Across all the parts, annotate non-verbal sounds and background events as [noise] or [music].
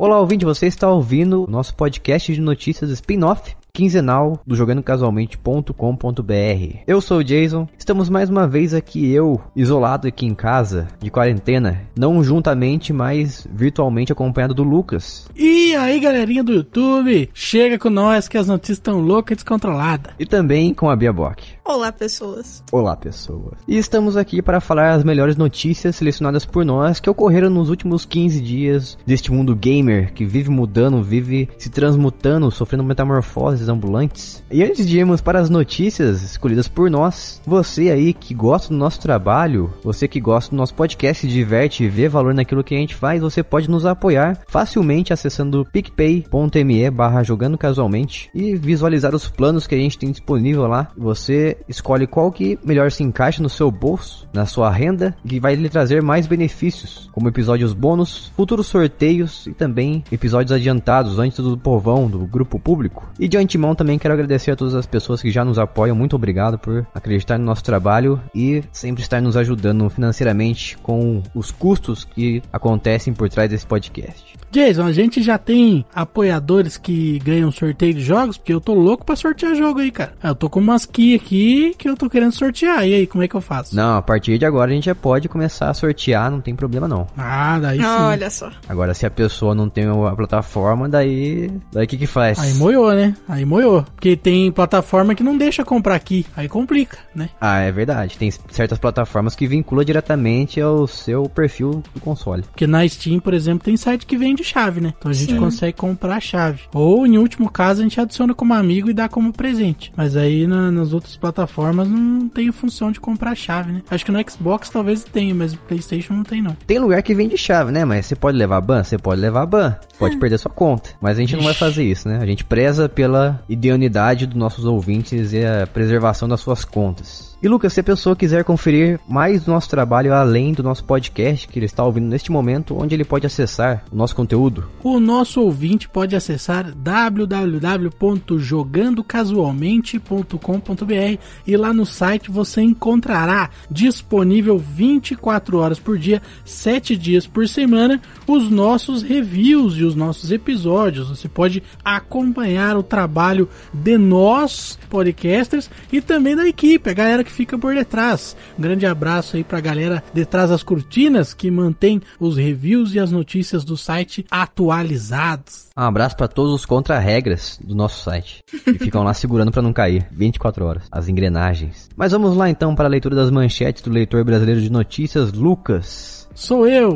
Olá, ouvinte, você está ouvindo o nosso podcast de notícias spin-off quinzenal do jogandocasualmente.com.br. Eu sou o Jason, estamos mais uma vez aqui eu, isolado aqui em casa, de quarentena, não juntamente, mas virtualmente acompanhado do Lucas. E aí, galerinha do YouTube, chega com nós que as notícias estão loucas e descontroladas. E também com a Bia Bock. Olá, pessoas. Olá, pessoas. E estamos aqui para falar as melhores notícias selecionadas por nós que ocorreram nos últimos 15 dias deste mundo gamer que vive mudando, vive se transmutando, sofrendo metamorfoses ambulantes. E antes de irmos para as notícias escolhidas por nós, você aí que gosta do nosso trabalho, você que gosta do nosso podcast, se diverte e vê valor naquilo que a gente faz, você pode nos apoiar facilmente acessando picpay.me barra jogando casualmente e visualizar os planos que a gente tem disponível lá. Você escolhe qual que melhor se encaixa no seu bolso, na sua renda e que vai lhe trazer mais benefícios, como episódios bônus, futuros sorteios e também episódios adiantados antes do povão, do grupo público. E de antemão também quero agradecer a todas as pessoas que já nos apoiam. Muito obrigado por acreditar no nosso trabalho e sempre estar nos ajudando financeiramente com os custos que acontecem por trás desse podcast. Jason, a gente já tem apoiadores que ganham sorteio de jogos, porque eu tô louco pra sortear jogo aí, cara. Eu tô com umas key aqui que eu tô querendo sortear. E aí, como é que eu faço? Não, a partir de agora a gente já pode começar a sortear, não tem problema não. Ah, daí sim. Olha só. Agora se a pessoa não tem a plataforma, daí daí o que que faz? Aí moiou, né? Aí moiou. Porque tem plataforma que não deixa comprar aqui. Aí complica, né? Ah, é verdade. Tem certas plataformas que vinculam diretamente ao seu perfil do console. Porque na Steam, por exemplo, tem site que vende chave, né? Então a gente Sim. consegue comprar a chave. Ou, em último caso, a gente adiciona como amigo e dá como presente. Mas aí na- nas outras plataformas não tem função de comprar chave, né? Acho que no Xbox talvez tenha, mas no PlayStation não tem, não. Tem lugar que vende chave, né? Mas você pode levar ban? Você pode levar ban. Pode perder sua conta. Mas a gente não vai fazer isso, né? A gente preza pela idoneidade dos nossos ouvintes e a preservação das suas contas. E Lucas, se a pessoa quiser conferir mais do nosso trabalho além do nosso podcast que ele está ouvindo neste momento, onde ele pode acessar o nosso conteúdo? O nosso ouvinte pode acessar www.jogandocasualmente.com.br e lá no site você encontrará disponível 24 horas por dia, 7 dias por semana, os nossos reviews e os nossos episódios. Você pode acompanhar o trabalho de nós, podcasters, e também da equipe, a galera que fica por detrás. Um grande abraço aí pra galera detrás das cortinas que mantém os reviews e as notícias do site atualizados. Um abraço para todos os contra-regras do nosso site. Que ficam lá segurando para não cair. 24 horas. As engrenagens. Mas vamos lá então para a leitura das manchetes do leitor brasileiro de notícias, Lucas. Sou eu.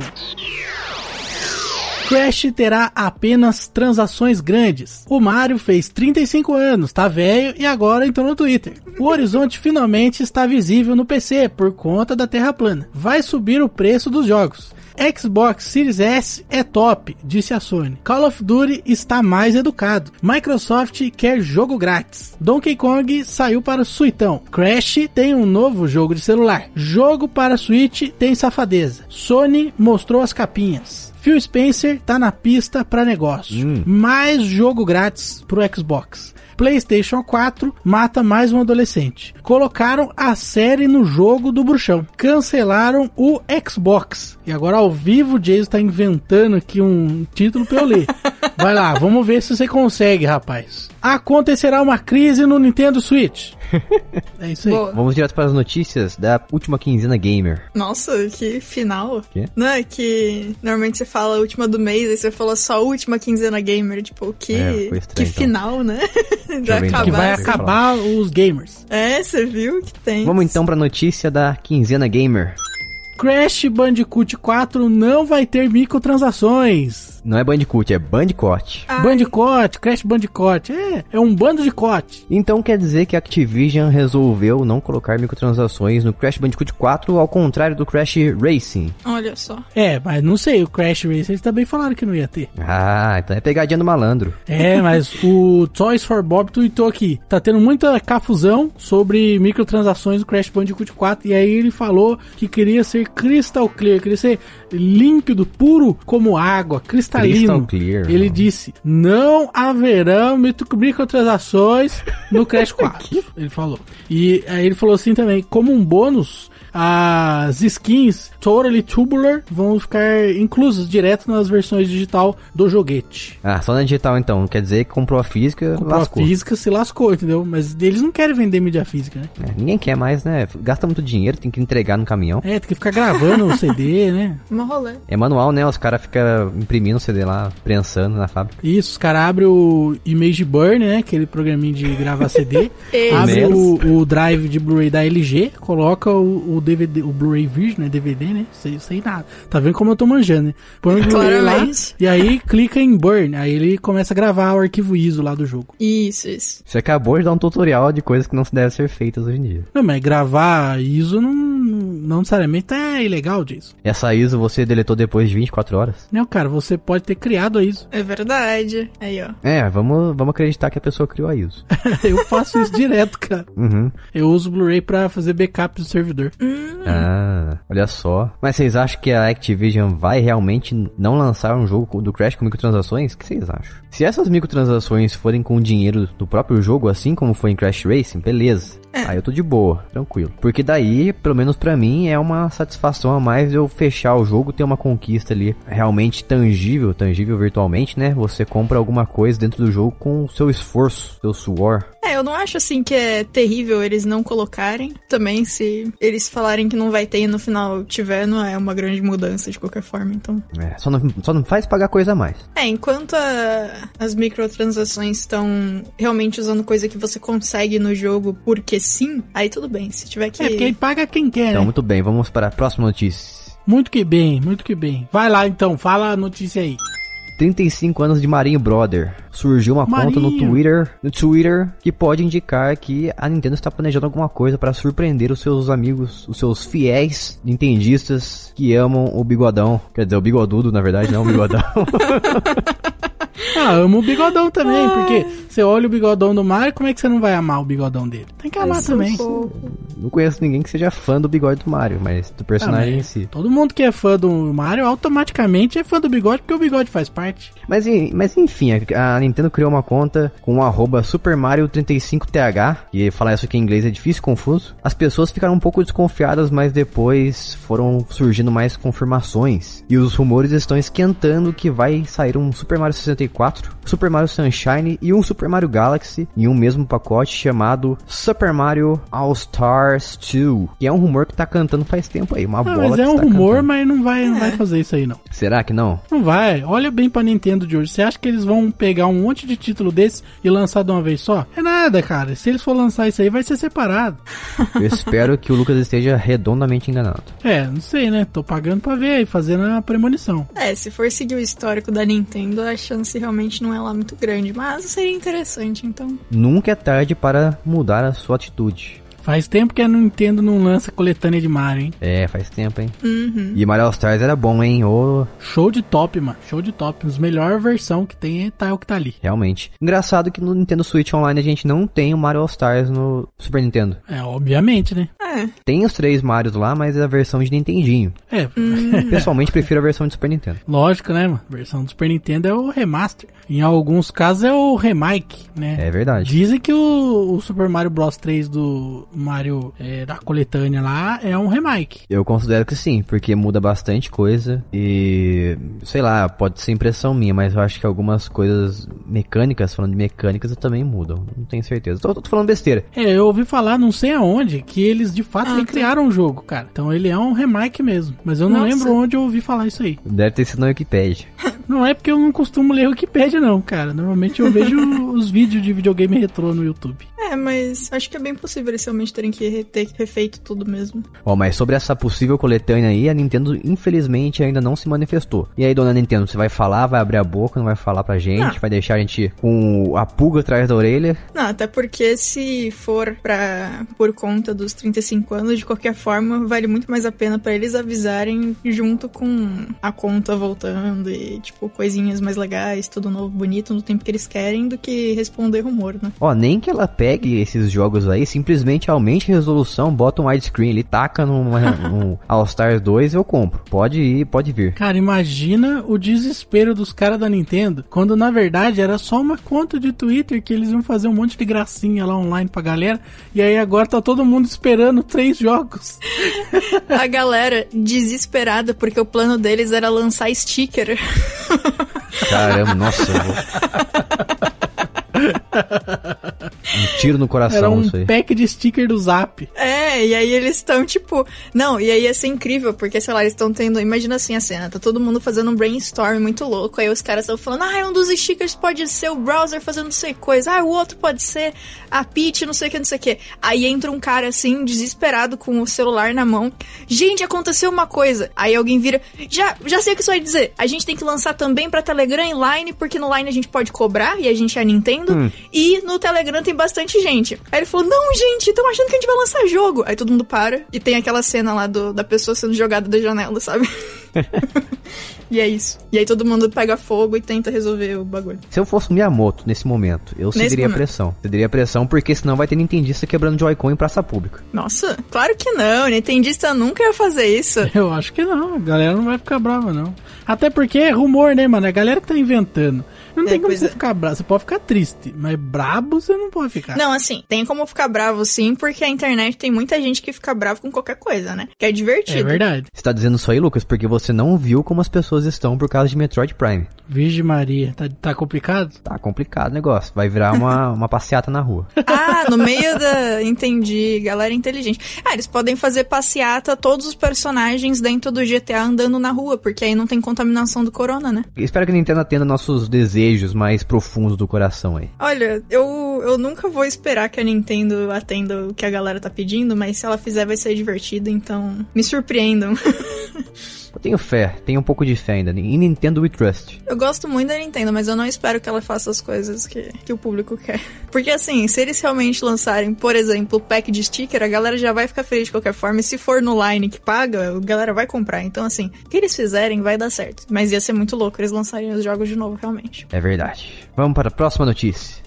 Crash terá apenas transações grandes. O Mario fez 35 anos, tá velho e agora entrou no Twitter. O horizonte finalmente está visível no PC por conta da Terra plana. Vai subir o preço dos jogos. Xbox Series S é top, disse a Sony. Call of Duty está mais educado. Microsoft quer jogo grátis. Donkey Kong saiu para o Suitão. Crash tem um novo jogo de celular. Jogo para Switch tem safadeza. Sony mostrou as capinhas. Phil Spencer tá na pista para negócio. Hum. Mais jogo grátis pro Xbox. PlayStation 4 mata mais um adolescente. Colocaram a série no jogo do bruxão. Cancelaram o Xbox. E agora ao vivo o Jason tá inventando aqui um título pra eu ler. [laughs] Vai lá, vamos ver se você consegue, rapaz. Acontecerá uma crise no Nintendo Switch. [laughs] É isso aí. Boa. Vamos direto para as notícias da última quinzena gamer. Nossa, que final. Quê? Não é que normalmente você fala a última do mês, aí você falou só a última quinzena gamer. Tipo, que, É, estranho, que então. final, né? [laughs] Vai ver, então. Que acabar. vai assim. acabar os gamers. É, você viu que tem. Vamos então para a notícia da quinzena gamer. Crash Bandicoot 4 não vai ter microtransações. Não é Bandicoot, é Bandicoot. Ai, Bandicoot, Crash Bandicoot, é, é um bando de cote. Então quer dizer que a Activision resolveu não colocar microtransações no Crash Bandicoot 4, ao contrário do Crash Racing. Olha só. É, mas não sei, o Crash Racer eles também falaram que não ia ter. Ah, então é pegadinha do malandro. É, mas [laughs] o Toys for Bob tweetou aqui, tá tendo muita cafusão sobre microtransações do Crash Bandicoot 4, e aí ele falou que queria ser crystal clear, queria ser límpido, puro como água, cristalino. Crystal clear, Ele mano. disse, não haverão micro- microtransações no Crash [laughs] 4. ele falou. E aí ele falou assim também, como um bônus, as skins Totally Tubular vão ficar inclusas direto nas versões digital do joguete. Ah, só na digital então. Quer dizer que comprou a física, Comprou lascou. a física se lascou, entendeu? Mas eles não querem vender mídia física, né? É, ninguém quer mais, né? Gasta muito dinheiro, tem que entregar no caminhão. É, tem que ficar gravando o CD, [laughs] né? Uma rolê. É manual, né? Os caras ficam imprimindo o CD lá, prensando na fábrica. Isso, os caras abrem o Image Burn, né? Aquele programinha de gravar CD. [laughs] Abre o, o drive de Blu-ray da LG, coloca o, o DVD, o Blu-ray Virgin, né? DVD, né? Sei, sei nada. Tá vendo como eu tô manjando, né? Põe o Blu-ray lá e aí clica em Burn. Aí ele começa a gravar o arquivo ISO lá do jogo. Isso, isso. Você acabou de dar um tutorial de coisas que não se devem ser feitas hoje em dia. Não, mas gravar ISO não, não necessariamente é ilegal disso. Essa ISO você deletou depois de 24 horas? Não, cara, você pode ter criado a ISO. É verdade. Aí, ó. É, vamos, vamos acreditar que a pessoa criou a ISO. [laughs] Eu faço isso direto, cara. Uhum. Eu uso o Blu-ray pra fazer backup do servidor. Ah, olha só. Mas vocês acham que a Activision vai realmente não lançar um jogo do Crash com microtransações? O que vocês acham? Se essas microtransações forem com o dinheiro do próprio jogo, assim como foi em Crash Racing, beleza. Aí eu tô de boa, tranquilo. Porque daí, pelo menos pra mim, é uma satisfação a mais eu fechar o jogo, ter uma conquista ali realmente tangível, tangível virtualmente, né? Você compra alguma coisa dentro do jogo com o seu esforço, seu suor. É, eu não acho assim que é terrível eles não colocarem. Também, se eles falarem que não vai ter e no final tiver, não é uma grande mudança de qualquer forma, então. É, só não, só não faz pagar coisa a mais. É, enquanto a- as microtransações estão realmente usando coisa que você consegue no jogo porque sim, aí tudo bem. Se tiver que. É, porque aí paga quem quer, Então, né? muito bem, vamos para a próxima notícia. Muito que bem, muito que bem. Vai lá então, fala a notícia aí. 35 anos de Marinho Brother. Surgiu uma conta no Marinho. Twitter, no Twitter que pode indicar que a Nintendo está planejando alguma coisa para surpreender os seus amigos, os seus fiéis nintendistas que amam o bigodão. Quer dizer, o bigodudo, na verdade, não o bigodão. [laughs] Ah, amo o bigodão também, porque você olha o bigodão do Mario, como é que você não vai amar o bigodão dele? Tem que amar também. não conheço ninguém que seja fã do bigode do Mario, mas do personagem Ah, em si. Todo mundo que é fã do Mario automaticamente é fã do bigode, porque o bigode faz parte. Mas, mas enfim, a, Nintendo criou uma conta com o arroba Super Mario 35TH, e falar isso aqui em inglês é difícil e confuso. As pessoas ficaram um pouco desconfiadas, mas depois foram surgindo mais confirmações. E os rumores estão esquentando que vai sair um Super Mario 64, Super Mario Sunshine e um Super Mario Galaxy em um mesmo pacote chamado Super Mario All Stars 2, que é um rumor que tá cantando faz tempo aí, uma Ah, bola mas que é um está rumor, cantando. mas não vai, não vai fazer isso aí não. Será que não? Não vai. Olha bem pra Nintendo de hoje. Você acha que eles vão pegar um monte de título desse e lançar de uma vez só? É nada, cara. Se eles for lançar isso aí, vai ser separado. [laughs] Eu espero que o Lucas esteja redondamente enganado. É, não sei, né? Tô pagando pra ver aí, fazendo a premonição. É, se for seguir o histórico da Nintendo, a chance realmente não é lá muito grande. Mas seria interessante, então. Nunca é tarde para mudar a sua atitude. Faz tempo que a Nintendo não lança coletânea de Mario, hein? É, faz tempo, hein? Uhum. E Mario All Stars era bom, hein? Ô, Show de top, mano. Show de top. Os melhor versão que tem é tá o que tá ali. realmente. Engraçado que no Nintendo Switch Online a gente não tem o Mario All Stars no Super Nintendo. É, obviamente, né? É. Tem os três Marios lá, mas é a versão de Nintendinho. É, [laughs] Pessoalmente prefiro a versão de Super Nintendo. lógico, né, mano? A versão do Super Nintendo é o remaster. Em alguns casos é o remake, né? É verdade. Dizem que o, o Super Mario Bros 3 do Mario é, da coletânea lá é um remake. Eu considero que sim, porque muda bastante coisa e sei lá, pode ser impressão minha, mas eu acho que algumas coisas mecânicas, falando de mecânicas, também mudam. Não tenho certeza. Tô, tô falando besteira. É, eu ouvi falar, não sei aonde, que eles de fato Ah, recriaram o jogo, cara. Então ele é um remake mesmo. Mas eu não Nossa. lembro onde eu ouvi falar isso aí. Deve ter sido na Wikipedia. Não é porque eu não costumo ler Wikipedia, não, cara. Normalmente eu vejo [laughs] os vídeos de videogame retrô no YouTube. É, mas acho que é bem possível eles realmente terem que ter refeito tudo mesmo. Ó, mas sobre essa possível coletânea aí, a Nintendo infelizmente ainda não se manifestou. E aí, dona Nintendo, você vai falar, vai abrir a boca, não vai falar pra gente, Não. vai deixar a gente com a pulga atrás da orelha? Não, até porque se for pra por conta dos 35 anos, de qualquer forma, vale muito mais a pena pra eles avisarem junto com a conta voltando e, tipo, coisinhas mais legais, tudo novo, bonito, no tempo que eles querem, do que responder rumor, né? Ó, nem que ela pegue pegue esses jogos aí, simplesmente aumente a resolução, bota um widescreen, ele taca numa, [laughs] num All Stars 2 eu compro. Pode ir, pode vir. Cara, imagina o desespero dos caras da Nintendo, quando na verdade era só uma conta de Twitter que eles iam fazer um monte de gracinha lá online pra galera, e aí agora tá todo mundo esperando três jogos. [laughs] A galera desesperada porque o plano deles era lançar sticker. [laughs] Caramba, nossa. [laughs] [laughs] Um tiro no coração Era um isso aí. pack de sticker do Zap. É, e aí eles estão tipo. Não, e aí ia ser incrível, porque, sei lá, eles estão tendo. Imagina assim a cena, tá todo mundo fazendo um brainstorm muito louco. Aí os caras estão falando, ah, um dos stickers pode ser o browser fazendo não sei coisa. Ah, o outro pode ser a Peach, não sei o que, não sei o que. Aí entra um cara assim, desesperado, com o celular na mão. Gente, aconteceu uma coisa. Aí alguém vira. Já, já sei o que isso vai dizer. A gente tem que lançar também pra Telegram e Line, porque no Line a gente pode cobrar, e a gente é a Nintendo. E no Telegram tem bastante gente. Aí ele falou: Não, gente, estão achando que a gente vai lançar jogo. Aí todo mundo para. E tem aquela cena lá do, da pessoa sendo jogada da janela, sabe? [laughs] [laughs] e é isso. E aí todo mundo pega fogo e tenta resolver o bagulho. Se eu fosse o Miyamoto nesse momento, eu cederia momento. pressão. Cederia pressão porque senão vai ter Nintendista quebrando Joy-Con em praça pública. Nossa, claro que não. Nintendista nunca ia fazer isso. [laughs] Eu acho que não, a galera não vai ficar brava, não. Até porque é rumor, né, mano? É a galera que tá inventando. Não É, tem como você é. ficar bravo. Você pode ficar triste, mas brabo você não pode ficar. Não, assim, tem como ficar bravo sim, porque a internet tem muita gente que fica bravo com qualquer coisa, né? Que é divertido. É verdade. Você tá dizendo isso aí, Lucas, porque você não viu como as pessoas estão por causa de Metroid Prime. Virgem Maria, tá, tá complicado? Tá complicado o negócio. Vai virar uma, [laughs] uma passeata na rua. Ah, no meio da. Entendi, galera inteligente. Ah, eles podem fazer passeata todos os personagens dentro do GTA andando na rua, porque aí não tem contaminação do corona, né? Espero que a Nintendo atenda nossos desejos mais profundos do coração aí. Olha, eu, eu nunca vou esperar que a Nintendo atenda o que a galera tá pedindo, mas se ela fizer vai ser divertido, então me surpreendam. [laughs] Eu tenho fé, tenho um pouco de fé ainda. Em Nintendo We Trust. Eu gosto muito da Nintendo, mas eu não espero que ela faça as coisas que, que o público quer. Porque assim, se eles realmente lançarem, por exemplo, o pack de sticker, a galera já vai ficar feliz de qualquer forma. E se for no line que paga, a galera vai comprar. Então, assim, o que eles fizerem vai dar certo. Mas ia ser muito louco eles lançarem os jogos de novo, realmente. É verdade. Vamos para a próxima notícia.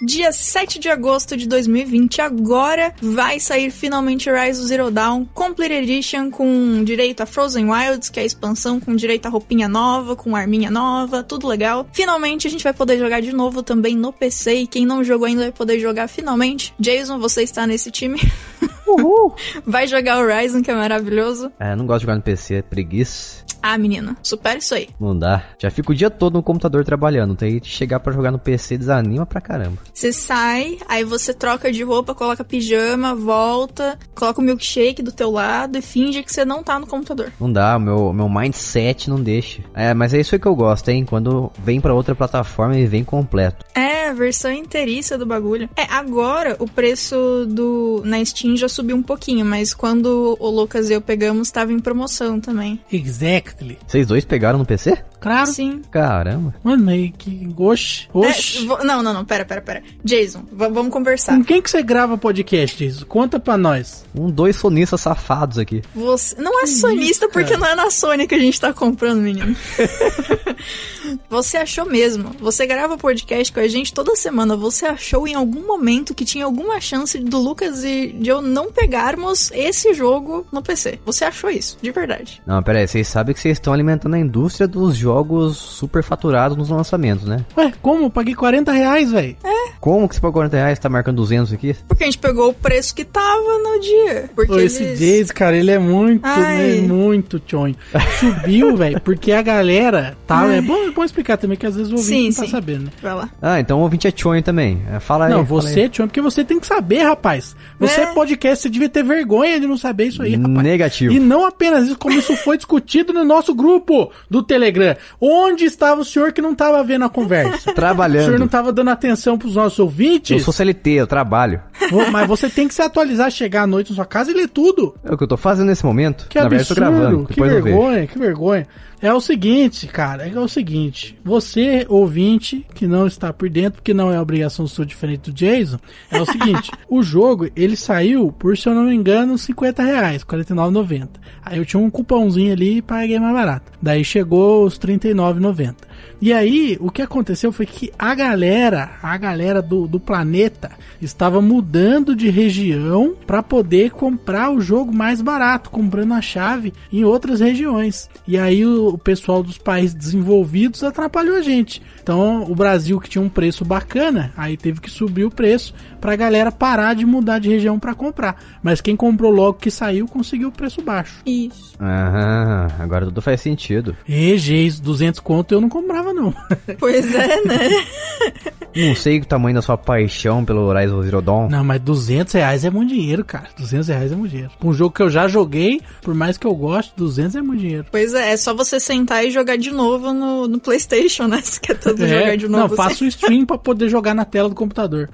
Dia 7 de agosto de 2020, agora vai sair finalmente Rise Zero Dawn Complete Edition com direito a Frozen Wilds, que é a expansão com direito a roupinha nova, com arminha nova, tudo legal. Finalmente a gente vai poder jogar de novo também no PC e quem não jogou ainda vai poder jogar finalmente. Jason, você está nesse time. Uhul. [laughs] Vai jogar Horizon, que é maravilhoso. É, não gosto de jogar no PC, é preguiça. Ah, menino, supera isso aí. Não dá. Já fico o dia todo no computador trabalhando. Tem que chegar pra jogar no PC desanima pra caramba. Você sai, aí você troca de roupa, coloca pijama, volta, coloca o milkshake do teu lado e finge que você não tá no computador. Não dá, meu, meu mindset não deixa. É, mas é isso aí que eu gosto, hein? Quando vem pra outra plataforma e vem completo. É, a versão inteiriça do bagulho. É, agora o preço do na Steam já subiu um pouquinho, mas quando o Lucas e eu pegamos, tava em promoção também. Exactly. Vocês dois pegaram no PC? Claro. Sim. Caramba. Mano, mas que. Oxi. É, Oxi. vo- não, não, não, pera, pera, pera. Jason, vamos conversar. Com quem que você grava podcast, isso? Conta pra nós. Um, dois sonistas safados aqui. Você não é Que sonista isso, porque não é na Sony que a gente tá comprando, menino. [laughs] você achou mesmo. Você grava podcast com a gente toda semana. Você achou em algum momento que tinha alguma chance do Lucas e de eu não pegarmos esse jogo no PC. Você achou isso, de verdade. Não, pera aí, vocês sabem que vocês estão alimentando a indústria dos jogos super faturados nos lançamentos, né? Ué, como? Eu paguei 40 reais, velho. Como que você pagou 40 reais tá marcando 200 aqui? Porque a gente pegou o preço que tava no dia. Porque Ô, Esse eles... Jace, cara, ele é muito, né, muito tchonho. Subiu, [laughs] velho, porque a galera tá. É bom, é bom explicar também, que às vezes o ouvinte Sim, não tá sim. sabendo, né? Vai lá. Ah, então o ouvinte é chonho também. É, Fala aí. Não, você é porque você tem que saber, rapaz. Você é, É. podcast, você devia ter vergonha de não saber isso aí, rapaz. Negativo. E não apenas isso, como isso foi [laughs] discutido no nosso grupo do Telegram. Onde estava o senhor que não estava vendo a conversa? [laughs] O senhor não Trabalhando. estava dando atenção pros nossos ouvintes? Eu sou CLT, eu trabalho. Mas você tem que se atualizar, chegar à noite na sua casa e ler tudo. É o que eu tô fazendo nesse momento. Que Na verdade, eu tô absurdo, gravando. que vergonha, que vergonha. É o seguinte, cara, é o seguinte. Você, ouvinte, que não está por dentro, porque não é obrigação sua diferente do Jason, é o seguinte. [laughs] o jogo, ele saiu por, se eu não me engano, 50 reais, R$ 49,90. Aí eu tinha um cupomzinho ali e paguei mais barato. Daí chegou os R$ 39,90. E aí, o que aconteceu foi que a galera, a galera do, do planeta, estava mudando de região para poder comprar o jogo mais barato, comprando a chave em outras regiões. E aí o, o pessoal dos países desenvolvidos atrapalhou a gente. Então, o Brasil que tinha um preço bacana, aí teve que subir o preço pra galera parar de mudar de região para comprar. Mas quem comprou logo que saiu conseguiu o preço baixo. Isso. Ah, agora tudo faz sentido. E, geis, 200 conto eu não comprava não. [laughs] Pois é, né? Não sei o tamanho da sua paixão pelo Horizon Zero Dawn. Não, mas 200 reais é muito dinheiro, cara. 200 reais é muito dinheiro. Um jogo que eu já joguei, por mais que eu goste, 200 é muito dinheiro. Pois é, é só você sentar e jogar de novo no, no Playstation, né? Se quer todo jogar de novo. não, faço o stream pra poder jogar na tela do computador.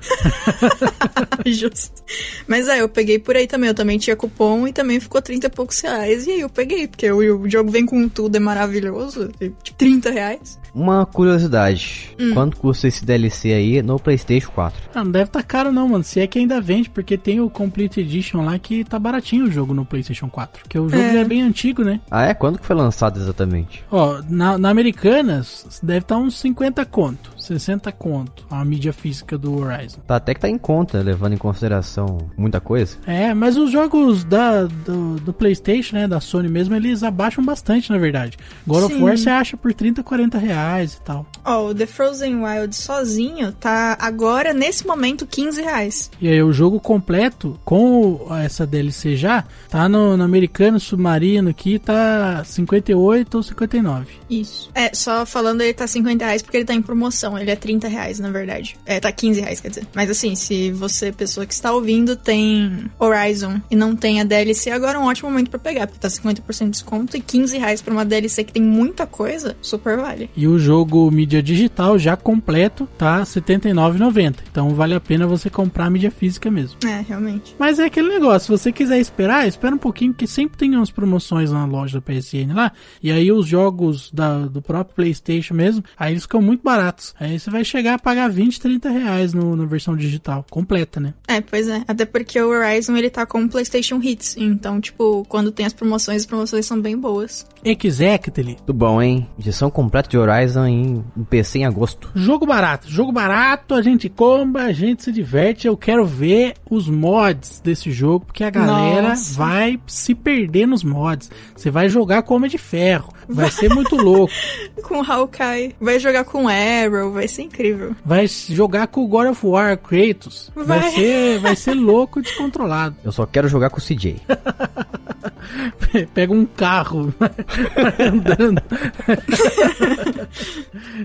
[laughs] Justo. Mas é, eu peguei por aí também. Eu também tinha cupom e também ficou 30 e poucos reais. E aí eu peguei, porque o, o jogo vem com tudo, é maravilhoso. Tipo, 30 reais. Uma curiosidade. Quanto custa esse DLC aí no PlayStation 4? Ah, não deve tá caro não, mano. Se é que ainda vende, porque tem o Complete Edition lá que tá baratinho o jogo no PlayStation 4. Porque o jogo É. já é bem antigo, né? Ah, é? Quando que foi lançado exatamente? Ó, na, na Americanas deve estar uns 50 conto, 60 conto a mídia física do Horizon. Tá até que tá em conta, levando em consideração muita coisa. É, mas os jogos da, do, do PlayStation, né, da Sony mesmo, eles abaixam bastante, na verdade. God of Sim. War você acha por 30, 40 reais e tal. Ó, o The Frozen Wild sozinho tá agora, nesse momento, 15 reais. E aí o jogo completo, com essa DLC já, tá no, no americano submarino aqui, tá 58 ou 59. Isso. É, só falando, ele tá 50 reais porque ele tá em promoção. Ele é 30 reais, na verdade. É, tá 15 reais, quer dizer. Mas assim, se você, pessoa que está ouvindo, tem Horizon e não tem a DLC, agora é um ótimo momento pra pegar, porque tá 50% de desconto e 15 reais pra uma DLC que tem muita coisa, super vale. E o jogo mídia digital já completo tá R$ 79,90. Então vale a pena você comprar a mídia física mesmo. É, realmente. Mas é aquele negócio, se você quiser esperar, espera um pouquinho, que sempre tem umas promoções na loja da PSN lá. E aí os jogos da- do próprio PlayStation mesmo, aí eles ficam muito baratos. Aí você vai chegar a pagar 20, 30 reais no, na versão digital, completa, né? É, pois é. Até porque o Horizon, ele tá com o PlayStation Hits. Então, tipo, quando tem as promoções, as promoções são bem boas. Exactly. Tudo bom, hein? Edição completa de Horizon em, em PC em agosto. Jogo barato, jogo barato, a gente compra, a gente se diverte. Eu quero ver os mods desse jogo, porque a galera Nossa. vai se perder nos mods. Você vai jogar com Homem de Ferro, vai ser muito louco. [laughs] Com o Hawkeye. Vai jogar com Arrow, vai ser incrível. Vai jogar com o God of War, Kratos. Vai, Vai. ser, vai ser louco e descontrolado. Eu só quero jogar com o CJ. [laughs] Pega um carro [laughs] andando.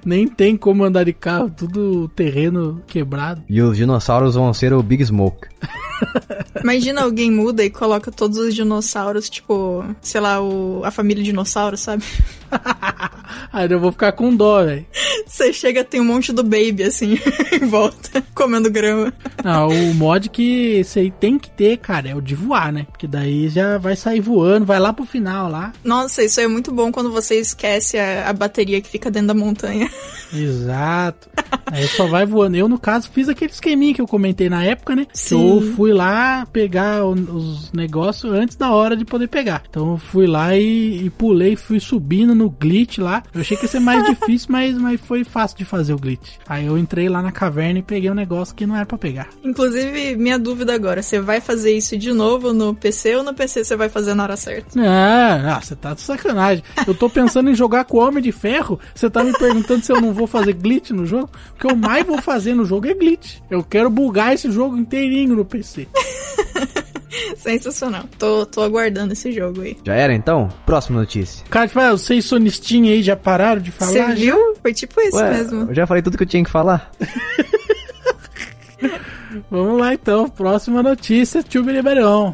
Nem tem como andar de carro, tudo terreno quebrado. E os dinossauros vão ser o Big Smoke. Imagina alguém muda e coloca todos os dinossauros, tipo, sei lá, o, a família dinossauro, sabe? [laughs] Aí eu vou ficar com dó, velho. Você chega, tem um monte do baby, assim, [laughs] em volta, comendo grama. Não, o mod que aí tem que ter, cara, é o de voar, né? Porque daí já vai sair voando, vai lá pro final lá. Nossa, isso é muito bom quando você esquece a, a bateria que fica dentro da montanha. Exato. Aí só vai voando. Eu, no caso, fiz aquele esqueminha que eu comentei na época, né? Sim. eu fui lá pegar os negócios antes da hora de poder pegar. Então eu fui lá e, e pulei, fui subindo no glitch lá. Eu achei que ia ser mais [laughs] difícil, mas, mas foi fácil de fazer o glitch. Aí eu entrei lá na caverna e peguei um negócio que não era pra pegar. Inclusive, minha dúvida agora, você vai fazer isso de novo no PC ou no PC você vai fazer na hora certa? Não, não, você tá de sacanagem. Eu tô pensando em jogar com o Homem de Ferro. Você tá me perguntando se eu não vou fazer glitch no jogo? O que eu mais vou fazer no jogo é glitch. Eu quero bugar esse jogo inteirinho no PC. [laughs] Sensacional. Tô, tô aguardando esse jogo aí. Já era então? Próxima notícia. Cara, tipo, ah, vocês sonistinha aí já pararam de falar? Você Já? viu? Foi tipo isso Ué, mesmo. eu já falei tudo que eu tinha que falar. [laughs] Vamos lá então, próxima notícia, Tio Beriberão.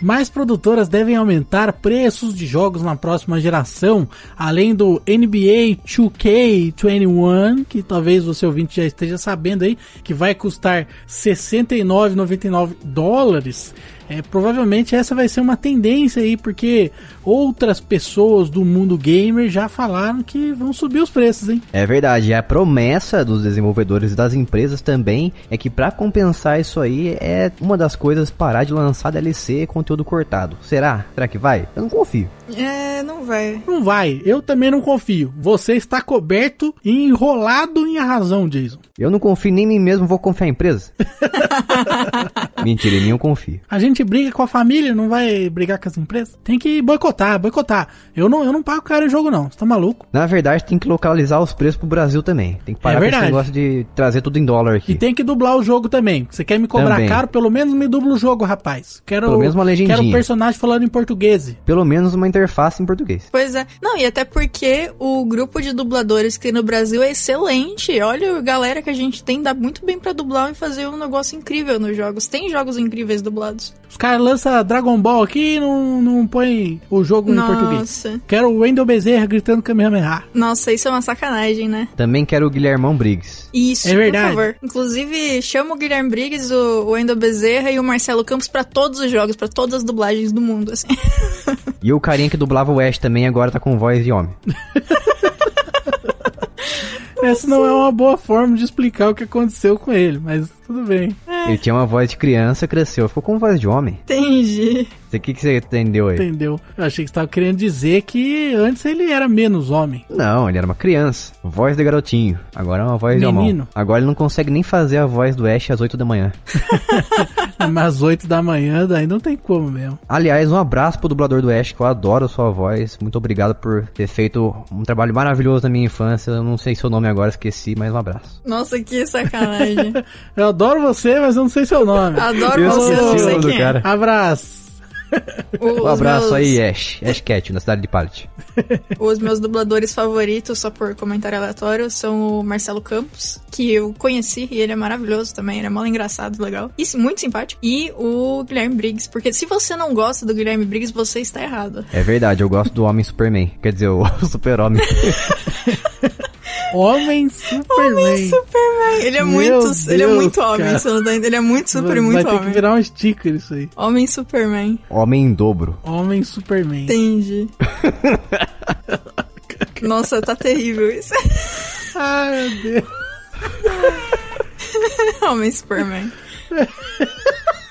Mais produtoras devem aumentar preços de jogos na próxima geração, além do NBA 2K21, que talvez você ouvinte já esteja sabendo aí, que vai custar R$ 69,99 dólares. É, provavelmente essa vai ser uma tendência aí, porque outras pessoas do mundo gamer já falaram que vão subir os preços, hein? É verdade, e a promessa dos desenvolvedores e das empresas também é que pra compensar isso aí é uma das coisas parar de lançar DLC e conteúdo cortado. Será? Será que vai? Eu não confio. É, não vai. Não vai, eu também não confio. Você está coberto e enrolado em razão, Jason. Eu não confio nem em mim mesmo, vou confiar em empresa. [laughs] Mentira, em mim eu confio. A gente briga com a família, não vai brigar com as empresas? Tem que boicotar, boicotar. Eu não, eu não pago caro em jogo, não. Você tá maluco? Na verdade, tem que localizar os preços pro Brasil também. Tem que parar É com esse verdade. negócio de trazer tudo em dólar aqui. E tem que dublar o jogo também. Você quer me cobrar Também. caro? Pelo menos me dubla o jogo, rapaz. Quero, Pelo menos uma legendinha. Quero o personagem falando em português. Pelo menos uma interface em português. Pois é. Não, e até porque o grupo de dubladores que tem no Brasil é excelente. Olha a galera que a gente tem, dá muito bem pra dublar e fazer um negócio incrível nos jogos. Tem jogos incríveis dublados. Os caras lançam Dragon Ball aqui e não, não põe o jogo em português. Nossa. Quero o Wendel Bezerra gritando Kamehameha. Nossa, isso é uma sacanagem, né? Também quero o Guilhermão Briggs. Isso, É verdade. por favor. Inclusive, chama o Guilherme Briggs, o, Wendel Bezerra e o Marcelo Campos pra todos os jogos, pra todas as dublagens do mundo, assim. [laughs] E o carinha que dublava o Ash também agora tá com voz de homem. Essa não é uma boa forma de explicar o que aconteceu com ele, mas tudo bem. Ele tinha uma voz de criança, cresceu, ficou com voz de homem. Entendi. O que, que você entendeu aí? Entendeu? Eu achei que você estava querendo dizer que antes ele era menos homem. Não, ele era uma criança. Voz de garotinho. Agora é uma voz de homem. Menino. Agora ele não consegue nem fazer a voz do Ash às 8 da manhã. [laughs] Mas às 8 da manhã, daí não tem como mesmo. Aliás, um abraço pro dublador do Ash, que eu adoro a sua voz. Muito obrigado por ter feito um trabalho maravilhoso na minha infância. Eu não sei seu nome agora, esqueci, mas um abraço. Nossa, que sacanagem. [laughs] Eu adoro você, mas eu não sei seu nome. Adoro Eu você, não o sei nome do quem cara. é. Abraço. O- Um abraço meus- aí, Ash. Ash Cat, na cidade de Pallet. [laughs] Os meus dubladores favoritos, só por comentário aleatório, são o Marcelo Campos, que eu conheci e ele é maravilhoso também, ele é mal engraçado, legal. E muito simpático. E o Guilherme Briggs, porque se você não gosta do Guilherme Briggs, você está errado. É verdade, eu gosto do Homem Superman. Quer dizer, o [laughs] Super-Homem. [laughs] Homem Superman. Superman, ele é Meu muito, ele é Deus, muito homem, você não tá? Ele é muito super, Vai muito ter que homem. virar um sticker isso aí. Homem Superman, Homem em dobro. Homem Superman. entendi. [laughs] Nossa, tá terrível isso. Ai, meu Deus. [laughs] Homem Superman.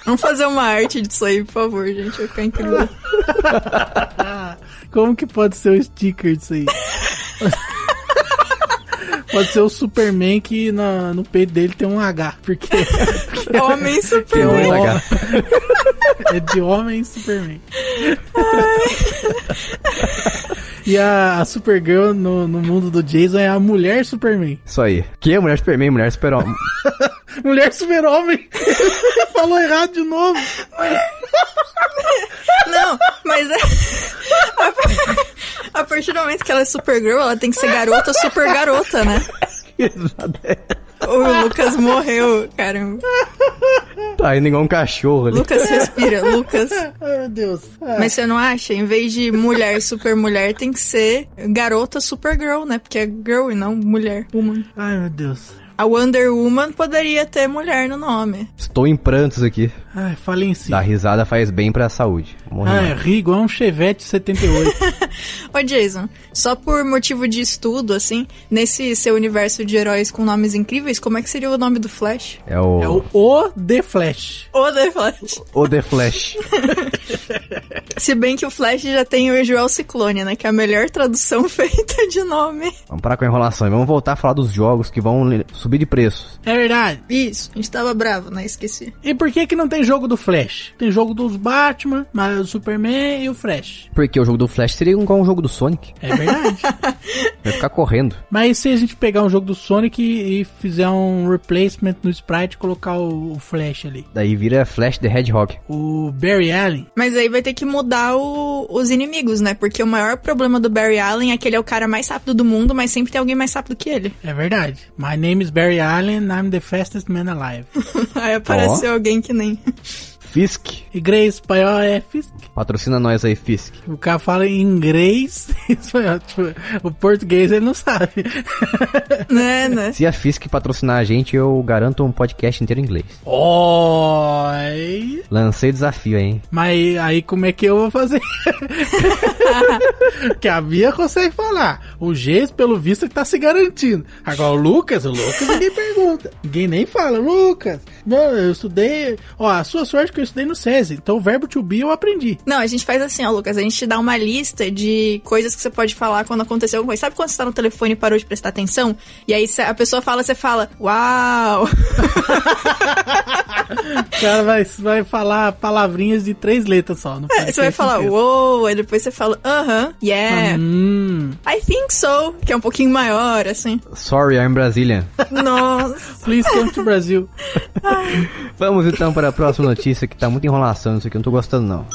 Vamos fazer uma arte disso aí, por favor, gente. Vai ficar incrível. Como que pode ser o sticker disso aí? [laughs] Pode ser o Superman que na- no peito dele tem um H, porque [laughs] Homem é, Superman. um H. homem- é de homem Superman. E a, a Supergirl no, no mundo do Jason é a mulher Superman. Isso aí. Que é mulher Superman, mulher Super-Homem. [laughs] Mulher Super-Homem! [laughs] Falou errado de novo. [laughs] Não, mas é... a partir do momento que ela é Supergirl, ela tem que ser garota, super garota, né? O Lucas morreu, caramba. tá indo igual um cachorro ali. Lucas respira, Lucas. Ai, meu Deus. Ah, Mas você não acha? Em vez de mulher, super mulher, tem que ser garota, Supergirl, né? Porque é girl e não mulher, woman. Ai, meu Deus. A Wonder Woman poderia ter mulher no nome. Estou em prantos aqui. Ai, falei em si. Dar risada faz bem pra saúde. Morri Ai, mais. ri igual um Chevette 78. [laughs] Ô Jason, só por motivo de estudo, assim, nesse seu universo de heróis com nomes incríveis, como é que seria o nome do Flash? É o... é o O The Flash. O The Flash. o The Flash. [laughs] Se bem que o Flash já tem o Joel Ciclone, né? Que é a melhor tradução [laughs] feita de nome. Vamos parar com a enrolação e vamos voltar a falar dos jogos que vão subir de preços. É verdade. Isso, a gente tava bravo, né? Esqueci. E por que que não tem jogo do Flash? Tem jogo dos Batman, mas o Superman e o Flash. Porque o jogo do Flash seria igual um jogo do Sonic. É verdade. [laughs] Vai ficar correndo. mas se a gente pegar um jogo do Sonic e, e fizer um replacement no sprite e colocar o, o Flash ali. Daí vira Flash the Hedgehog. O Barry Allen. Mas aí vai ter que mudar o- os inimigos, né? Porque o maior problema do Barry Allen é que ele é o cara mais rápido do mundo, mas sempre tem alguém mais rápido que ele. É verdade. My name is Barry Allen, I'm the fastest man alive. [laughs] aí apareceu alguém que nem. Fisk. Inglês, espanhol é Fisk. Patrocina nós aí, Fisk. O cara fala em inglês [laughs] e espanhol. Tipo, o português ele não sabe. Né, né? Se a Fisk patrocinar a gente, eu garanto um podcast inteiro em inglês. Oi. Lancei desafio, hein? Mas aí como é que eu vou fazer? [laughs] que a Bia consegue falar. O Geis, pelo visto, que tá se garantindo. Agora o Lucas, o Lucas ninguém pergunta. Ninguém nem fala, Lucas. Não, eu estudei. Ó, a sua sorte que eu estudei no SESI. Então o verbo to be eu aprendi. Não, a gente faz assim, ó, Lucas. A gente te dá uma lista de coisas que você pode falar quando aconteceu alguma coisa. Sabe quando você tá no telefone e parou de prestar atenção? E aí a pessoa fala, você fala, uau! [laughs] O cara vai, vai falar palavrinhas de três letras só. No É, você vai falar, uou! Aí depois você fala, aham, yeah, Hum, I think so. Que é um pouquinho maior, assim. Sorry, I'm Brazilian. [laughs] Nossa. please come to Brasil. Vamos então para a próxima notícia que tá muita enrolação isso aqui, eu não tô gostando não.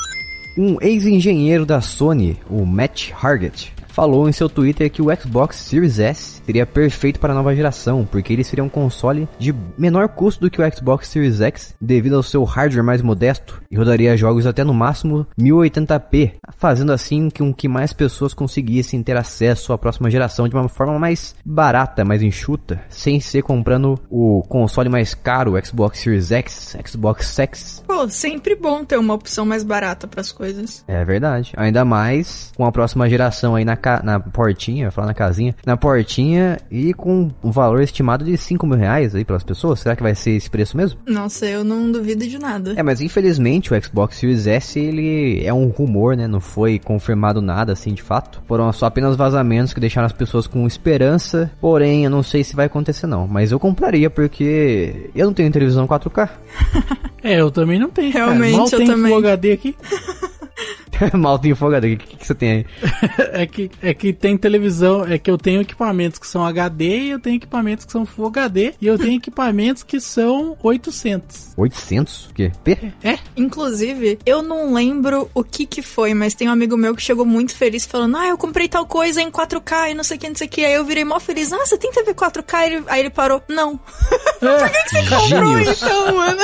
Um ex-engenheiro da Sony, o Matt Hargett, falou em seu Twitter que o Xbox Series S seria perfeito para a nova geração, porque ele seria um console de menor custo do que o Xbox Series X, devido ao seu hardware mais modesto, e rodaria jogos até no máximo 1080p, fazendo assim com que mais pessoas conseguissem ter acesso à próxima geração de uma forma mais barata, mais enxuta, sem ser comprando o console mais caro, o Xbox Series X, Xbox X. Pô, sempre bom ter uma opção mais barata pras coisas. É verdade. Ainda mais com a próxima geração aí na, ca- na portinha, falar na casinha, na portinha e com um valor estimado de 5 mil reais aí pelas pessoas. Será que vai ser esse preço mesmo? Nossa, eu não duvido de nada. É, mas infelizmente o Xbox Series S ele é um rumor, né? Não foi confirmado nada assim de fato. Foram só apenas vazamentos que deixaram as pessoas com esperança. Porém, eu não sei se vai acontecer não. Mas eu compraria porque eu não tenho televisão 4K. [laughs] É, eu também não tenho. cara. Realmente, Mal eu tem também. Full HD aqui. [laughs] [laughs] Mal tem folgado. O que, que você tem aí? [laughs] é, que, é que tem televisão, é que eu tenho equipamentos que são HD e eu tenho equipamentos que são Full HD e eu tenho equipamentos que são 800. 800? O quê? P? É? Inclusive, eu não lembro o que que foi, mas tem um amigo meu que chegou muito feliz falando: Ah, eu comprei tal coisa em 4K e não sei o que, não sei o que. Aí eu virei mó feliz: Ah, você tem TV 4K? Ele- aí ele parou: Não. [laughs] Por que, Você comprou Gênios. então, mano?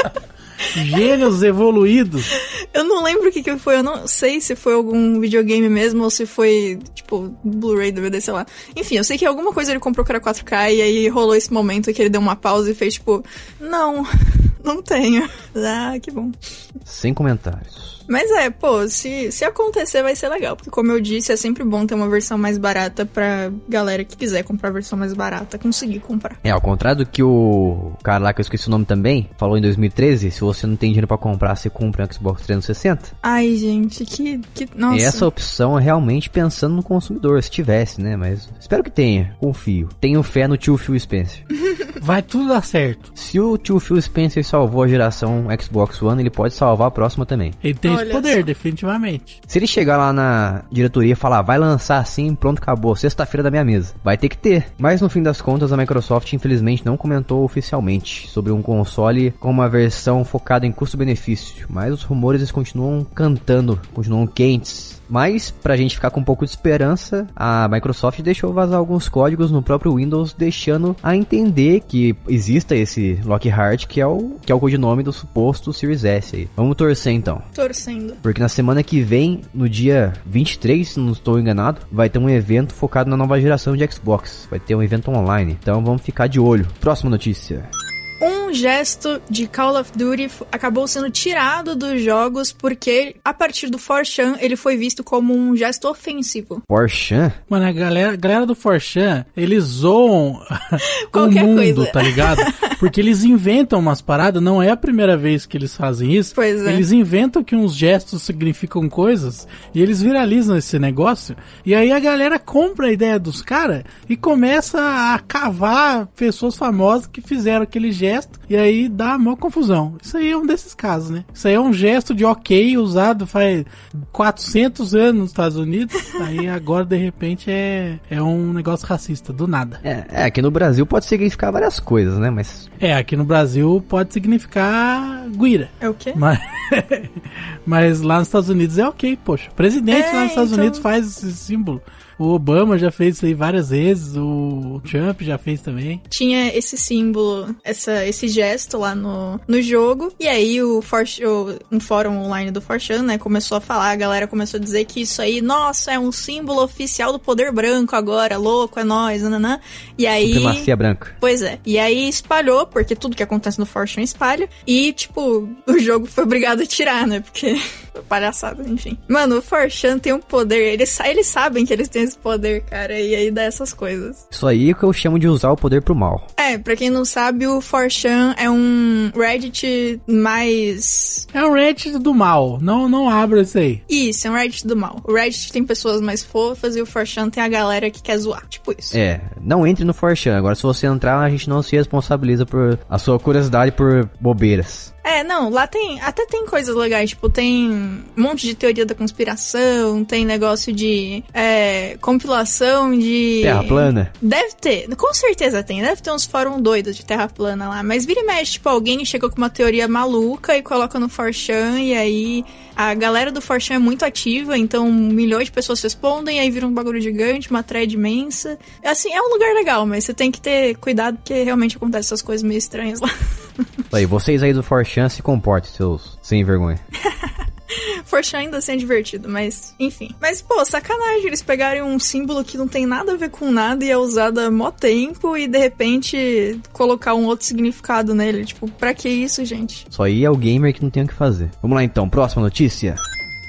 Gênios evoluídos. Eu não lembro o que que foi, eu não sei se foi algum videogame mesmo ou se foi, tipo, Blu-ray, DVD, sei lá. Enfim, eu sei que alguma coisa ele comprou que era 4K e aí rolou esse momento que ele deu uma pausa e fez tipo, não, [laughs] não tenho. Ah, que bom. Sem comentários. Mas é, pô, se, se acontecer vai ser legal, porque como eu disse, é sempre bom ter uma versão mais barata pra galera que quiser comprar a versão mais barata, conseguir comprar. É, ao contrário do que o cara lá que eu esqueci o nome também, falou em 2013, se você não tem dinheiro pra comprar, você compra um Xbox 360. Ai, gente, que. que nossa. E essa opção é realmente pensando no consumidor, se tivesse, né? Mas espero que tenha, confio. Tenho fé no tio Phil Spencer. [laughs] Vai tudo dar certo. Se o tio Phil Spencer salvou a geração Xbox One, ele pode salvar a próxima também. Ele tem esse Olha poder, só. definitivamente. Se ele chegar lá na diretoria e falar, vai lançar assim, pronto, acabou, sexta-feira da minha mesa. Vai ter que ter. Mas no fim das contas, a Microsoft infelizmente não comentou oficialmente sobre um console com uma versão focada em custo-benefício. Mas os rumores eles continuam cantando, continuam quentes. Mas, pra gente ficar com um pouco de esperança, a Microsoft deixou vazar alguns códigos no próprio Windows, deixando a entender que exista esse Lockhart, que é o, que é o codinome do suposto Series S aí. Vamos torcer então. Torcendo. Porque na semana que vem, no dia 23, se não estou enganado, vai ter um evento focado na nova geração de Xbox. Vai ter um evento online. Então vamos ficar de olho. Próxima notícia. Um gesto de Call of Duty acabou sendo tirado dos jogos porque, a partir do 4chan, ele foi visto como um gesto ofensivo. Porsche? Mano, a galera, a galera do Forchan, eles zoam [laughs] o Qualquer mundo, coisa. tá ligado? [laughs] Porque eles inventam umas paradas, não é a primeira vez que eles fazem isso. Pois é. Eles inventam que uns gestos significam coisas e eles viralizam esse negócio. E aí a galera compra a ideia dos caras e começa a cavar pessoas famosas que fizeram aquele gesto e aí dá a maior confusão. Isso aí é um desses casos, né? Isso aí é um gesto de ok usado faz 400 anos nos Estados Unidos. [laughs] aí agora de repente é, é um negócio racista, do nada. É, é, aqui no Brasil pode significar várias coisas, né? Mas É, aqui no Brasil pode significar guira. É o quê? [laughs] Mas, mas lá nos Estados Unidos é ok, poxa. O presidente É, lá nos Estados então. Unidos faz esse símbolo. O Obama já fez isso aí várias vezes, o Trump já fez também. Tinha esse símbolo, essa, esse gesto lá no, no jogo, e aí o, For, o um fórum online do Forchan, né, começou a falar, a galera começou a dizer que isso aí, nossa, é um símbolo oficial do poder branco agora, louco, é nóis, nananã. E aí... Supremacia branca. Pois é. E aí espalhou, porque tudo que acontece no Fortune espalha, e, tipo, [laughs] o jogo foi obrigado a tirar, né, porque... [laughs] palhaçada, enfim. Mano, o Forchan tem um poder, eles, eles sabem que eles têm esse poder, cara, e aí dá essas coisas. Isso aí é o que eu chamo de usar o poder pro mal. É, pra quem não sabe, o Forchan é um Reddit mais... É um Reddit do mal, não, não abra isso aí. Isso, é um Reddit do mal. O Reddit tem pessoas mais fofas e o Forchan tem a galera que quer zoar, tipo isso. É, não entre no Forchan, agora se você entrar, a gente não se responsabiliza por a sua curiosidade por bobeiras. É, não, lá tem. Até tem coisas legais, tipo, tem um monte de teoria da conspiração, tem negócio de é, compilação de. Terra plana? Deve ter, com certeza tem. Deve ter uns fóruns doidos de terra plana lá. Mas vira e mexe, tipo, alguém chegou com uma teoria maluca e coloca no Forchan e aí a galera do Forchan é muito ativa, então milhões de pessoas respondem, aí vira um bagulho gigante, uma thread imensa. Assim, é um lugar legal, mas você tem que ter cuidado porque realmente acontecem essas coisas meio estranhas lá. [laughs] Aí, vocês aí do Forchan se comportem, seus sem vergonha. [laughs] [laughs] Forchan ainda assim é divertido, mas enfim. Mas, pô, sacanagem eles pegarem um símbolo que não tem nada a ver com nada e é usado há mó tempo e de repente colocar um outro significado nele. Tipo, pra que isso, gente? Só aí é o gamer que não tem o que fazer. Vamos lá então, próxima notícia.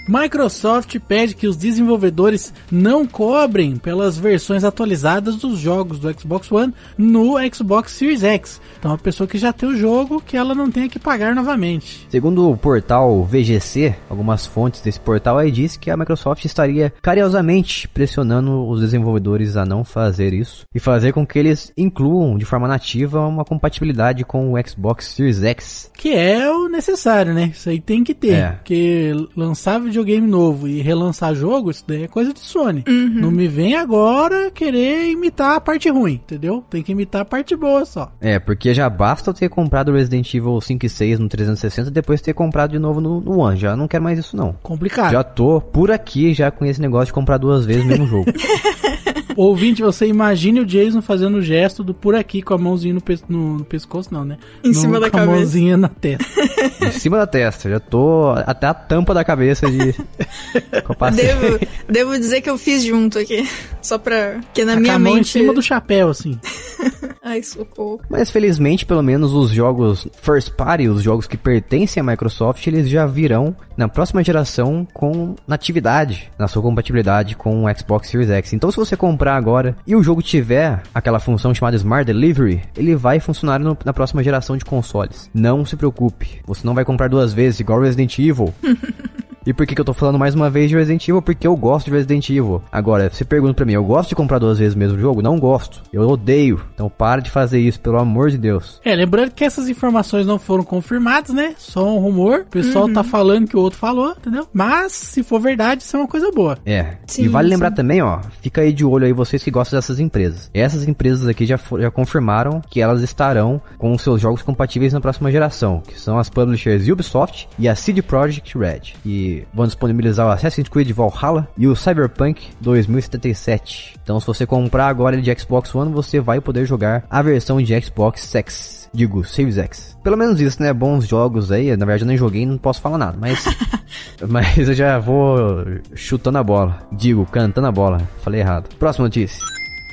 Microsoft pede que os desenvolvedores não cobrem pelas versões atualizadas dos jogos do Xbox One no Xbox Series X. Então a pessoa que já tem o jogo, que ela não tenha que pagar novamente. Segundo o portal VGC, algumas fontes desse portal aí diz que a Microsoft estaria carinhosamente pressionando os desenvolvedores a não fazer isso e fazer com que eles incluam de forma nativa uma compatibilidade com o Xbox Series X. Que é o necessário, né? Isso aí tem que ter. É. Porque lançar videogame novo e relançar jogo, isso daí é coisa de Sony. Uhum. Não me vem agora querer imitar a parte ruim, entendeu? Tem que imitar a parte boa só. É, porque já basta eu ter comprado Resident Evil 5 e 6 no 360 e depois ter comprado de novo no, no One. Já não quero mais isso não. Complicado. Já tô por aqui já com esse negócio de comprar duas vezes o mesmo jogo. [laughs] Ouvinte, você imagine o Jason fazendo o gesto do por aqui com a mãozinha no, pe no, no pescoço, não, né? Em no, cima da com cabeça. a mãozinha na testa. [laughs] em cima da testa. Já tô até a tampa da cabeça de. [laughs] devo, devo dizer que eu fiz junto aqui. Só pra. Que na a minha a mão mente. em cima do chapéu, assim. [laughs] Ai, socorro. Mas felizmente, pelo menos os jogos first party, os jogos que pertencem à Microsoft, eles já virão na próxima geração com natividade, na sua compatibilidade com o Xbox Series X. Então, se você comprar agora e o jogo tiver aquela função chamada Smart Delivery, ele vai funcionar no, na próxima geração de consoles. Não se preocupe, você não vai comprar duas vezes, igual Resident Evil. [laughs] E por que, que eu tô falando mais uma vez de Resident Evil? Porque eu gosto de Resident Evil. Agora, você pergunta pra mim, eu gosto de comprar duas vezes o mesmo jogo? Não gosto. Eu odeio. Então para de fazer isso, pelo amor de Deus. É, lembrando que essas informações não foram confirmadas, né? Só um rumor. O pessoal uhum. tá falando que o outro falou, entendeu? Mas, se for verdade, isso é uma coisa boa. É. Sim, e vale sim. lembrar também, ó, fica aí de olho aí vocês que gostam dessas empresas. Essas empresas aqui já, já confirmaram que elas estarão com os seus jogos compatíveis na próxima geração, que são as publishers Ubisoft e a CD Projekt Red. E vão disponibilizar o Assassin's Creed Valhalla e o Cyberpunk 2077. Então, se você comprar agora ele de Xbox One, você vai poder jogar a versão de Xbox X. Digo, Series X. Pelo menos isso, né? Bons jogos aí. Na verdade, eu nem joguei, não posso falar nada. Mas, [laughs] mas eu já vou chutando a bola. Digo, cantando a bola. Falei errado. Próxima notícia.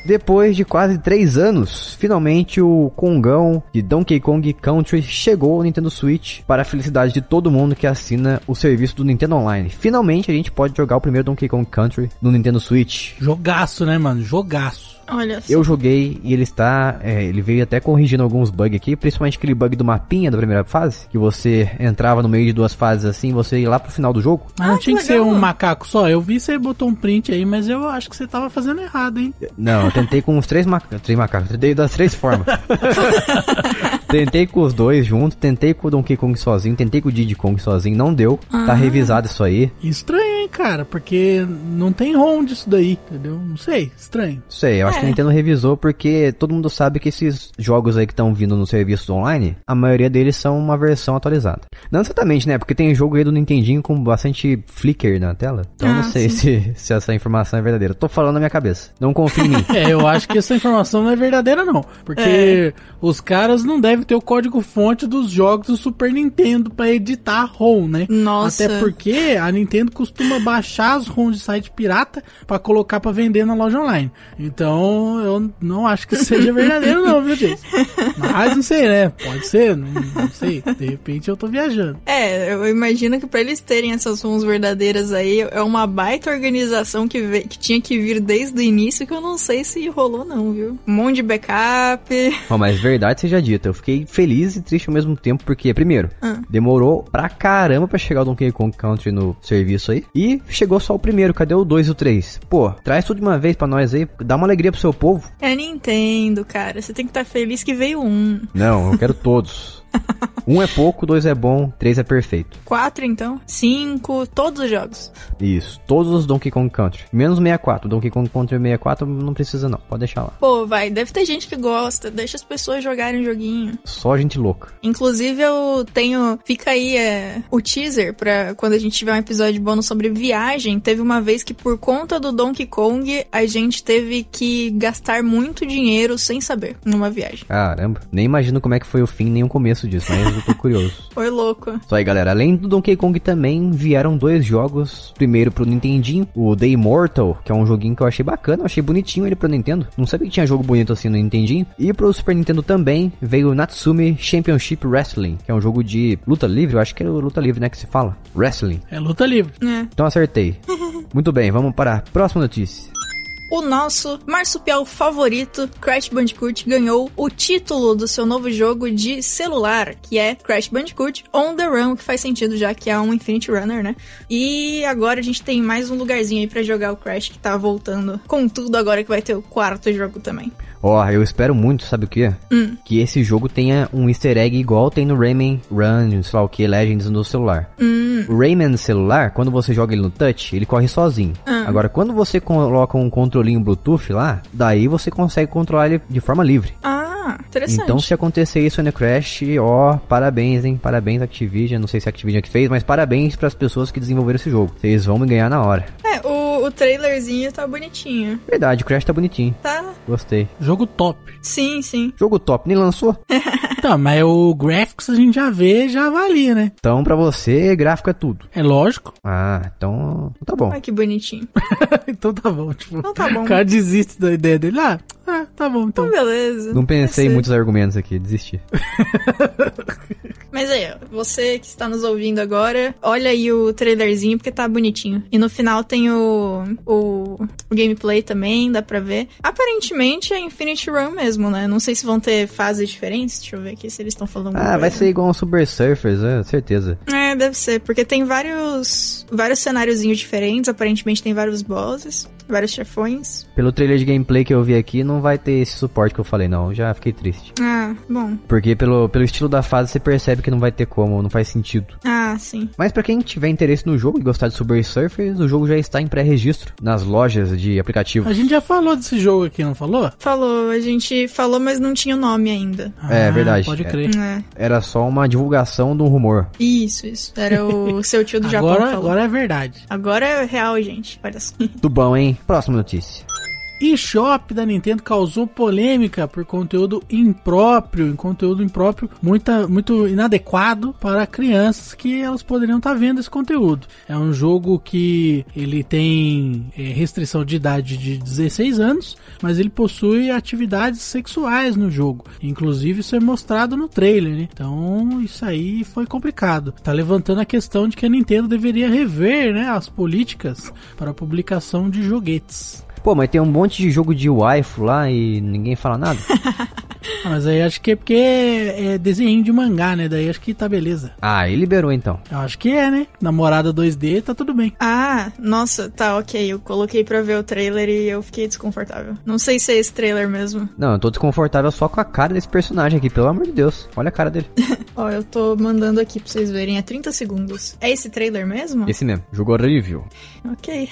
Depois de quase 3 anos, finalmente o Kongão de Donkey Kong Country chegou ao Nintendo Switch para a felicidade de todo mundo que assina o serviço do Nintendo Online. Finalmente a gente pode jogar o primeiro Donkey Kong Country no Nintendo Switch. Jogaço, né, mano? Jogaço. Olha só. Eu joguei e ele está. É, ele veio até corrigindo alguns bugs aqui, principalmente aquele bug do mapinha da primeira fase, que você entrava no meio de duas fases assim, você ia lá pro final do jogo. Mas não ah, tinha que, que ser um macaco só. Eu vi você botou um print aí, mas eu acho que você tava fazendo errado, hein? Não, tentei com uns três, maca três macacos, tentei das três formas. [laughs] Tentei com os dois juntos, tentei com o Donkey Kong sozinho, tentei com o Diddy Kong sozinho, não deu. Tá Ah. revisado isso aí. Estranho, hein, cara? Porque não tem ROM disso daí, entendeu? Não sei, estranho. Sei, eu acho que a É. Nintendo revisou porque todo mundo sabe que esses jogos aí que estão vindo nos serviços online, a maioria deles são uma versão atualizada. Não exatamente, né? Porque tem jogo aí do Nintendinho com bastante flicker na tela. Então eu não Ah, sei se, se essa informação é verdadeira. Tô falando na minha cabeça. Não confia em mim. [laughs] É, eu acho que essa informação não é verdadeira, não. Porque É. os caras não devem ter o código-fonte dos jogos do Super Nintendo pra editar ROM, né? Nossa. Até porque a Nintendo costuma baixar as ROMs de site pirata pra colocar pra vender na loja online. Então, eu não acho que seja verdadeiro, não, viu, Jason? Mas não sei, né? Pode ser, não, não sei. De repente eu tô viajando. É, eu imagino que pra eles terem essas ROMs verdadeiras aí, é uma baita organização que, ve- que tinha que vir desde o início, que eu não sei se rolou não, viu? Um monte de backup. Ó, mas verdade seja dita, eu fiquei feliz e triste ao mesmo tempo, porque, primeiro, Ah. demorou pra caramba pra chegar o Donkey Kong Country no serviço aí. E chegou só o primeiro, cadê o 2 e o 3? Pô, traz tudo de uma vez pra nós aí, dá uma alegria pro seu povo. É Nintendo, cara. Você tem que estar feliz que veio um. Não, eu quero todos. [laughs] [laughs] Um é pouco, dois é bom, três é perfeito. Quatro, então. Cinco, todos os jogos. Isso, todos os Donkey Kong Country. Menos 64, Donkey Kong Country 64 não precisa não, pode deixar lá. Pô, vai, deve ter gente que gosta. Deixa as pessoas jogarem o joguinho. Só gente louca. Inclusive, eu tenho. Fica aí é, o teaser pra quando a gente tiver um episódio bônus sobre viagem. Teve uma vez que, por conta do Donkey Kong, a gente teve que gastar muito dinheiro sem saber numa viagem. Caramba, nem imagino como é que foi o fim nem o começo disso, mas eu tô curioso. [laughs] Foi louco. Isso aí, galera. Além do Donkey Kong também vieram dois jogos. Primeiro pro Nintendinho, o The Immortal, que é um joguinho que eu achei bacana, eu achei bonitinho ele pro Nintendo. Não sabia que tinha jogo bonito assim no Nintendinho. E pro Super Nintendo também veio o Natsumi Championship Wrestling, que é um jogo de luta livre, eu acho que é luta livre, né, que se fala. Wrestling. É luta livre. É. Então acertei. [laughs] Muito bem, vamos para a próxima notícia. O nosso marsupial favorito, Crash Bandicoot, ganhou o título do seu novo jogo de celular, que é Crash Bandicoot On The Run, que faz sentido já que é um Infinity Runner, né? E agora a gente tem mais um lugarzinho aí pra jogar o Crash, que tá voltando com tudo agora que vai ter o quarto jogo também. Ó, eu espero muito, sabe o que? Hum. Que esse jogo tenha um easter egg igual tem no Rayman Run, sei lá o que, Legends no celular. Hum. O Rayman no celular, quando você joga ele no touch, ele corre sozinho. Ah. Agora, quando você coloca um controlinho Bluetooth lá, daí você consegue controlar ele de forma livre. Ah, interessante. Então, se acontecer isso no Crash, ó, parabéns, hein? Parabéns, Activision. Não sei se a Activision que fez, mas parabéns para as pessoas que desenvolveram esse jogo. Vocês vão me ganhar na hora. É, o, o trailerzinho tá bonitinho. Verdade, o Crash tá bonitinho. Tá? Gostei. Jogo top. Sim, sim. Jogo top, nem lançou? [laughs] Tá, mas o graphics a gente já vê, já avalia, né? Então, pra você, gráfico é tudo. É lógico. Ah, então tá bom. Olha que bonitinho. [laughs] então tá bom, tipo. Então tá bom. O cara desiste da ideia dele. Ah, ah tá bom, então. Então, beleza. Não pensei em muitos argumentos aqui, desisti. [laughs] Mas aí, ó, você que está nos ouvindo agora, olha aí o trailerzinho porque tá bonitinho. E no final tem o, o, o gameplay também, dá pra ver. Aparentemente é Infinity Run mesmo, né? Não sei se vão ter fases diferentes. Deixa eu ver aqui se eles estão falando. Ah, vai coisa. ser igual um Super Surfers, é, certeza. É, deve ser, porque tem vários vários cenáriozinhos diferentes, aparentemente tem vários bosses, vários chefões. Pelo trailer de gameplay que eu vi aqui, não vai ter esse suporte que eu falei, não. Já fiquei triste. Ah, bom. Porque pelo, pelo estilo da fase, você percebe que não vai ter como, não faz sentido. Ah, sim. Mas pra quem tiver interesse no jogo e gostar de Subway Surfers, o jogo já está em pré-registro nas lojas de aplicativos. A gente já falou desse jogo aqui, não falou? Falou, a gente falou, mas não tinha o nome ainda. É, Ah, verdade. Pode É. crer. É. Era só uma divulgação de um rumor. Isso, isso. Era o [laughs] seu tio do Japão Agora, falou. agora é verdade. Agora é real, gente. Olha só. Tudo bom, hein? Próxima notícia. eShop da Nintendo causou polêmica por conteúdo impróprio, em conteúdo impróprio muita, muito inadequado para crianças que elas poderiam estar vendo esse conteúdo. É um jogo que ele tem é, restrição de idade de 16 anos, mas ele possui atividades sexuais no jogo. Inclusive isso é mostrado no trailer, né? Então isso aí foi complicado. Tá levantando a questão de que a Nintendo deveria rever né, as políticas para a publicação de joguetes. Pô, mas tem um monte de jogo de waifu lá e ninguém fala nada. [laughs] Ah, mas aí acho que é porque é, é desenho de mangá, né? Daí acho que tá beleza. Ah, e liberou então. Eu acho que é, né? Namorada 2D, tá tudo bem. Ah, nossa, tá ok. Eu coloquei pra ver o trailer e eu fiquei desconfortável. Não sei se é esse trailer mesmo. Não, eu tô desconfortável só com a cara desse personagem aqui, pelo amor de Deus. Olha a cara dele. [laughs] Ó, eu tô mandando aqui pra vocês verem. É 30 segundos. É esse trailer mesmo? Esse mesmo, jogo horrível. Ok.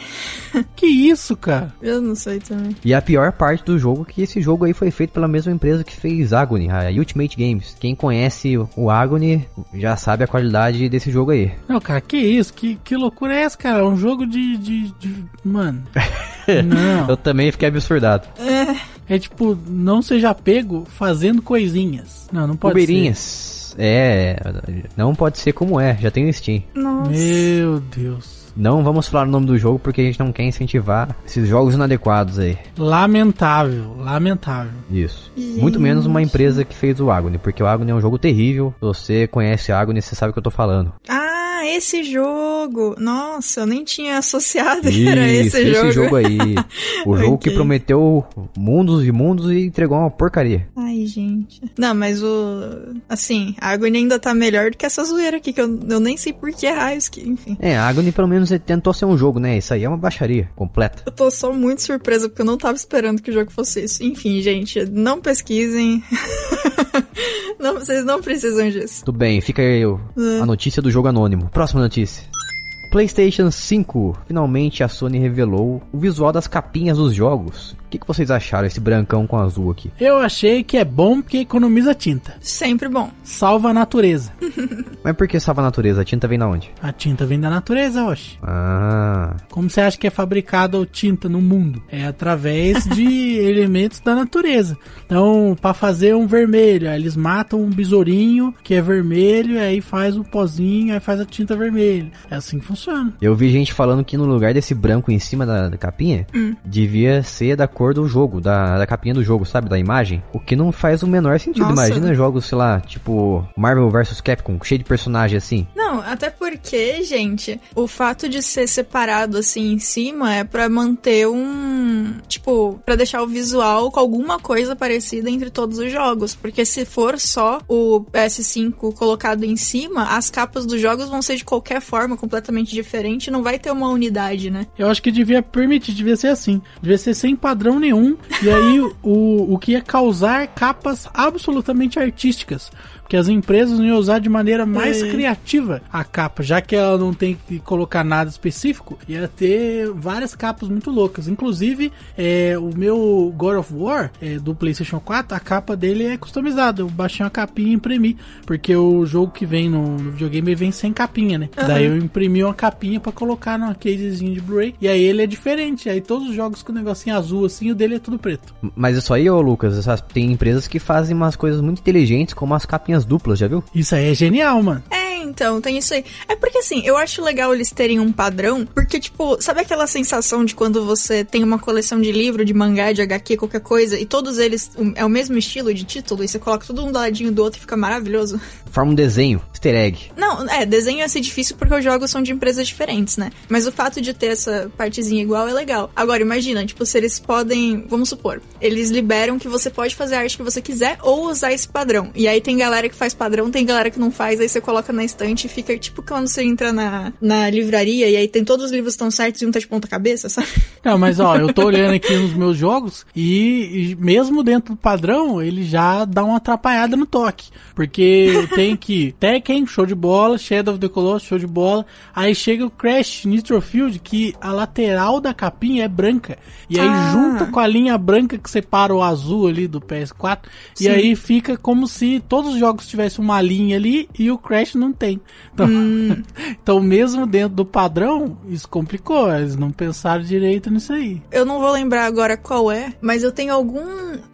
Que isso, cara? Eu não sei também. E a pior parte do jogo é que esse jogo aí foi feito pela mesma empresa que fez Agony, a Ultimate Games. Quem conhece o Agony já sabe a qualidade desse jogo aí. Não, cara, que isso? Que, que loucura é essa, cara? É um jogo de. de, de- Mano. [laughs] Não. Eu também fiquei absurdado. É tipo, não seja pego fazendo coisinhas. Não, não pode Uberinhas. É, não pode ser como é, já tem o Steam. ser. Nossa. Meu Deus. Não vamos falar o nome do jogo porque a gente não quer incentivar esses jogos inadequados aí. Lamentável, lamentável. Isso. Gente. Muito menos uma empresa que fez o Agony, porque o Agony é um jogo terrível. Você conhece o Agony, você sabe o que eu tô falando. Ah, esse jogo. Nossa, eu nem tinha associado que [laughs] era esse, jogo. aí. [laughs] O jogo que Ok. prometeu mundos e mundos e entregou uma porcaria. Ai, gente. Não, mas o. Assim, a Agony ainda tá melhor do que essa zoeira aqui, que eu, eu nem sei por que raios que. Enfim. É, a Agony pelo menos tentou ser um jogo, né? Isso aí é uma baixaria completa. Eu tô só muito surpresa porque eu não tava esperando que o jogo fosse isso. Enfim, gente, não pesquisem. [laughs] não, vocês não precisam disso. Tudo bem, fica aí o- a notícia do jogo anônimo. Próxima notícia. PlayStation 5. Finalmente a Sony revelou o visual das capinhas dos jogos. O que, que vocês acharam esse brancão com azul aqui? Eu achei que é bom porque economiza tinta. Sempre bom. Salva a natureza. [laughs] Mas por que salva a natureza? A tinta vem da onde? A tinta vem da natureza, oxe. Ah, Como você acha que é fabricada a tinta no mundo? É através [laughs] de elementos da natureza. Então, para fazer um vermelho, aí eles matam um besourinho que é vermelho, aí faz o pozinho, aí faz a tinta vermelha. É assim que funciona. Eu vi gente falando que no lugar desse branco em cima da, da capinha, devia ser da cor do jogo, da, da capinha do jogo, sabe? Da imagem. O que não faz o menor sentido. Nossa. Imagina jogos, sei lá, tipo Marvel vs Capcom, cheio de personagem assim. Não, até porque, gente, o fato de ser separado assim em cima é pra manter um. Tipo, pra deixar o visual com alguma coisa parecida entre todos os jogos. Porque se for só o PS5 colocado em cima, as capas dos jogos vão ser de qualquer forma completamente diferente, não vai ter uma unidade, né? Eu acho que devia permitir, devia ser assim. Devia ser sem padrão nenhum. E aí [laughs] o, o que ia causar capas absolutamente artísticas. Porque as empresas iam usar de maneira mais É. criativa a capa, já que ela não tem que colocar nada específico, ia ter várias capas muito loucas. Inclusive, é, o meu God of War é, do PlayStation 4, a capa dele é customizada. Eu baixei uma capinha e imprimi, porque o jogo que vem no, no videogame vem sem capinha, né? Aham. Daí eu imprimi uma capinha pra colocar numa casezinho de Blu-ray. E aí ele é diferente. Aí todos os jogos com o negocinho azul assim, o dele é tudo preto. Mas isso aí, ô Lucas, essas- tem empresas que fazem umas coisas muito inteligentes, como as capinhas duplas, já viu? Isso aí é genial, mano. É, então, tem isso aí. É porque assim, eu acho legal eles terem um padrão, porque, tipo, sabe aquela sensação de quando você tem uma coleção de livro, de mangá, de HQ, qualquer coisa, e todos eles um- é o mesmo estilo de título, e você coloca tudo um do ladinho do outro e fica maravilhoso? Forma um desenho, easter egg. Não, é, desenho ia ser difícil porque os jogos são de empresas diferentes, né? Mas o fato de ter essa partezinha igual é legal. Agora, imagina, tipo, se eles podem, vamos supor, eles liberam que você pode fazer a arte que você quiser ou usar esse padrão. E aí tem galera que faz padrão, tem galera que não faz, aí você coloca na estante e fica tipo quando você entra na, na livraria e aí tem todos os livros estão certos e um tá de ponta cabeça, sabe? Não, mas ó, eu tô olhando aqui nos meus jogos e, e mesmo dentro do padrão, ele já dá uma atrapalhada no toque. Porque tem que Tekken, show de bola, Shadow of the Colossus, show de bola. Aí chega o Crash Nitro Field, que a lateral da capinha é branca. E aí Ah. junta com a linha branca que separa o azul ali do PS4. E Sim. aí fica como se todos os jogos tivessem uma linha ali e o Crash não tem. Então, [laughs] então mesmo dentro do padrão, isso complicou. Eles não pensaram direito nisso aí. Eu não vou lembrar agora qual é, mas eu tenho algum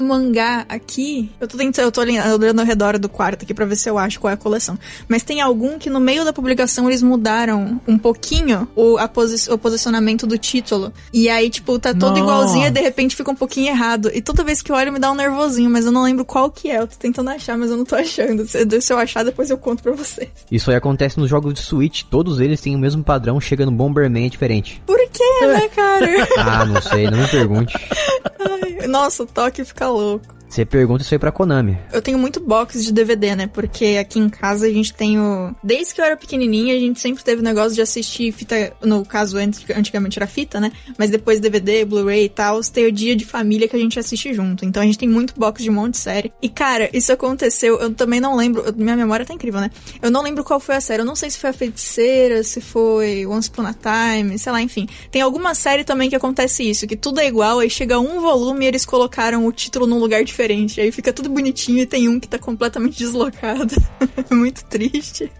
mangá aqui. Eu tô tentando, eu tô olhando ao redor do quarto aqui pra ver se eu acho qual é a coleção. Mas tem algum que no meio da publicação eles mudaram um pouquinho o, posi- o posicionamento do título. E aí, tipo, tá todo Nossa. igualzinho e de repente fica um pouquinho errado. E toda vez que eu olho me dá um nervosinho, mas eu não lembro qual que é. Eu tô tentando achar, mas eu não tô achando. Se, se eu achar, depois eu conto pra vocês. Isso aí acontece nos jogos de Switch, todos eles têm o mesmo padrão, chega no Bomberman diferente. Por que, né, cara? [laughs] Ah, não sei, não me pergunte. [laughs] Ai, nossa, o toque fica louco. Você pergunta isso aí pra Konami. Eu tenho muito box de DVD, né? Porque aqui em casa a gente tem o. Desde que eu era pequenininha, a gente sempre teve o negócio de assistir fita. No caso, antigamente era fita, né? Mas depois DVD, Blu-ray e tal, tem o dia de família que a gente assiste junto. Então a gente tem muito box de um monte de série. E cara, isso aconteceu. Eu também não lembro. Minha memória tá incrível, né? Eu não lembro qual foi a série. Eu não sei se foi a feiticeira, se foi Once Upon a Time, sei lá, enfim. Tem alguma série também que acontece isso, que tudo é igual, aí chega um volume e eles colocaram o título num lugar diferente. Aí fica tudo bonitinho e tem um que tá completamente deslocado. [laughs] Muito triste.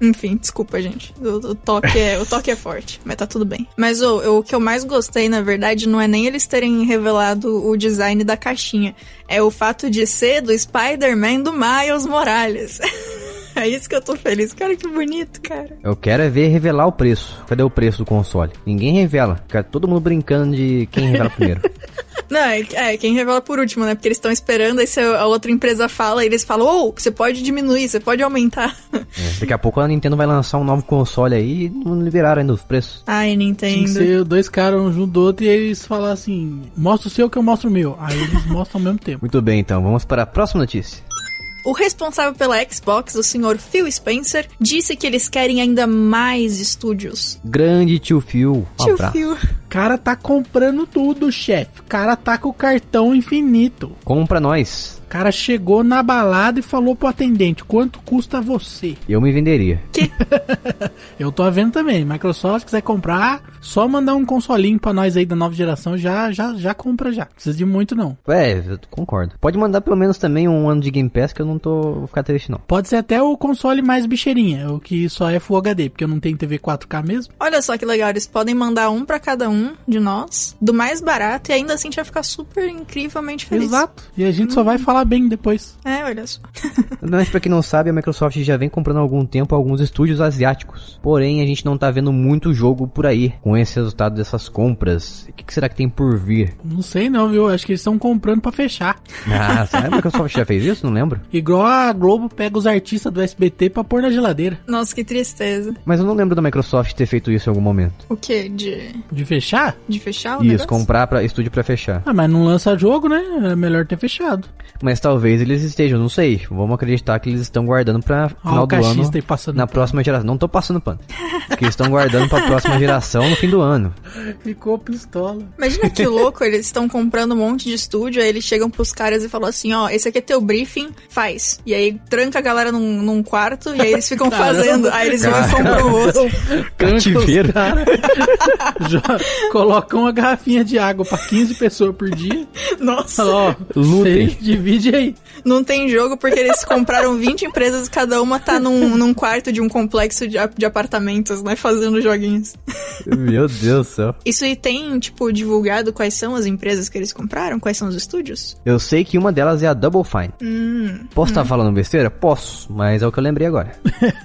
Enfim, desculpa, gente. O, o, toque é, o toque é forte, mas tá tudo bem. Mas o, o que eu mais gostei, na verdade, não é nem eles terem revelado o design da caixinha. É o fato de ser do Spider-Man do Miles Morales. [laughs] É isso que eu tô feliz. Cara, que bonito, cara. Eu quero é ver revelar o preço. Cadê o preço do console? Ninguém revela. Fica todo mundo brincando de quem revela primeiro. [laughs] Não, é, é, quem revela por último, né? Porque eles estão esperando, aí se a outra empresa fala, e eles falam, ô, oh, você pode diminuir, você pode aumentar. É, daqui a pouco a Nintendo vai lançar um novo console aí e não liberaram ainda os preços. Ai, Nintendo. Tinha que ser dois caras um junto do outro e eles falam assim, mostra o seu que eu mostro o meu. Aí eles mostram ao mesmo tempo. Muito bem, então, vamos para a próxima notícia. O responsável pela Xbox, o senhor Phil Spencer, disse que eles querem ainda mais estúdios. Grande tio Phil. Tio abraço. Phil. cara tá comprando tudo, chefe. O cara tá com o cartão infinito. Compra nós. O cara chegou na balada e falou pro atendente: quanto custa você? Eu me venderia. Que? [laughs] Eu tô vendo também. Microsoft quiser comprar, só mandar um consolinho pra nós aí da nova geração, já já já compra já. Não precisa de muito não. É, eu concordo. Pode mandar pelo menos também um ano de Game Pass que eu não tô vou ficar triste não. Pode ser até o console mais bicheirinha, o que só é Full HD, porque eu não tenho TV 4K mesmo. Olha só que legal, eles podem mandar um pra cada um de nós, do mais barato, e ainda assim a gente vai ficar super incrivelmente feliz. Exato. E a gente só vai falar bem depois. É, olha só. [laughs] Mas pra quem não sabe, a Microsoft já vem comprando há algum tempo alguns estúdios asiáticos. Porém, a gente não tá vendo muito jogo por aí com esse resultado dessas compras. O que, que será que tem por vir? Não sei não, viu? Acho que eles estão comprando pra fechar. [laughs] Ah, será que a Microsoft já fez isso? Não lembro. Igual a Globo pega os artistas do SBT pra pôr na geladeira. Nossa, que tristeza. Mas eu não lembro da Microsoft ter feito isso em algum momento. O quê? De, De fechar? de fechar o Isso, negócio? comprar pra, estúdio pra fechar. Ah, mas não lança jogo, né? É melhor ter fechado. Mas talvez eles estejam, não sei. Vamos acreditar que eles estão guardando pra final do ano. passando Na pano. próxima geração. Não tô passando pano. que eles estão guardando pra próxima geração no fim do ano. Ficou pistola. Imagina que [laughs] louco, eles estão comprando um monte de estúdio, aí eles chegam pros caras e falam assim, ó, esse aqui é teu briefing, faz. E aí tranca a galera num, num quarto e aí eles ficam fazendo. Aí eles vão e compram o outro. Cativeiro. [laughs] Colocam uma garrafinha de água pra 15 pessoas por dia. Nossa, ó, Lutem. vocês aí. não tem jogo porque eles [laughs] compraram 20 empresas e cada uma tá num, num quarto de um complexo de, de apartamentos, né, fazendo joguinhos. Meu Deus do céu. Isso aí tem, tipo, divulgado quais são as empresas que eles compraram? Quais são os estúdios? Eu sei que uma delas é a Double Fine. Hum, Posso estar falando besteira? Posso, mas é o que eu lembrei agora.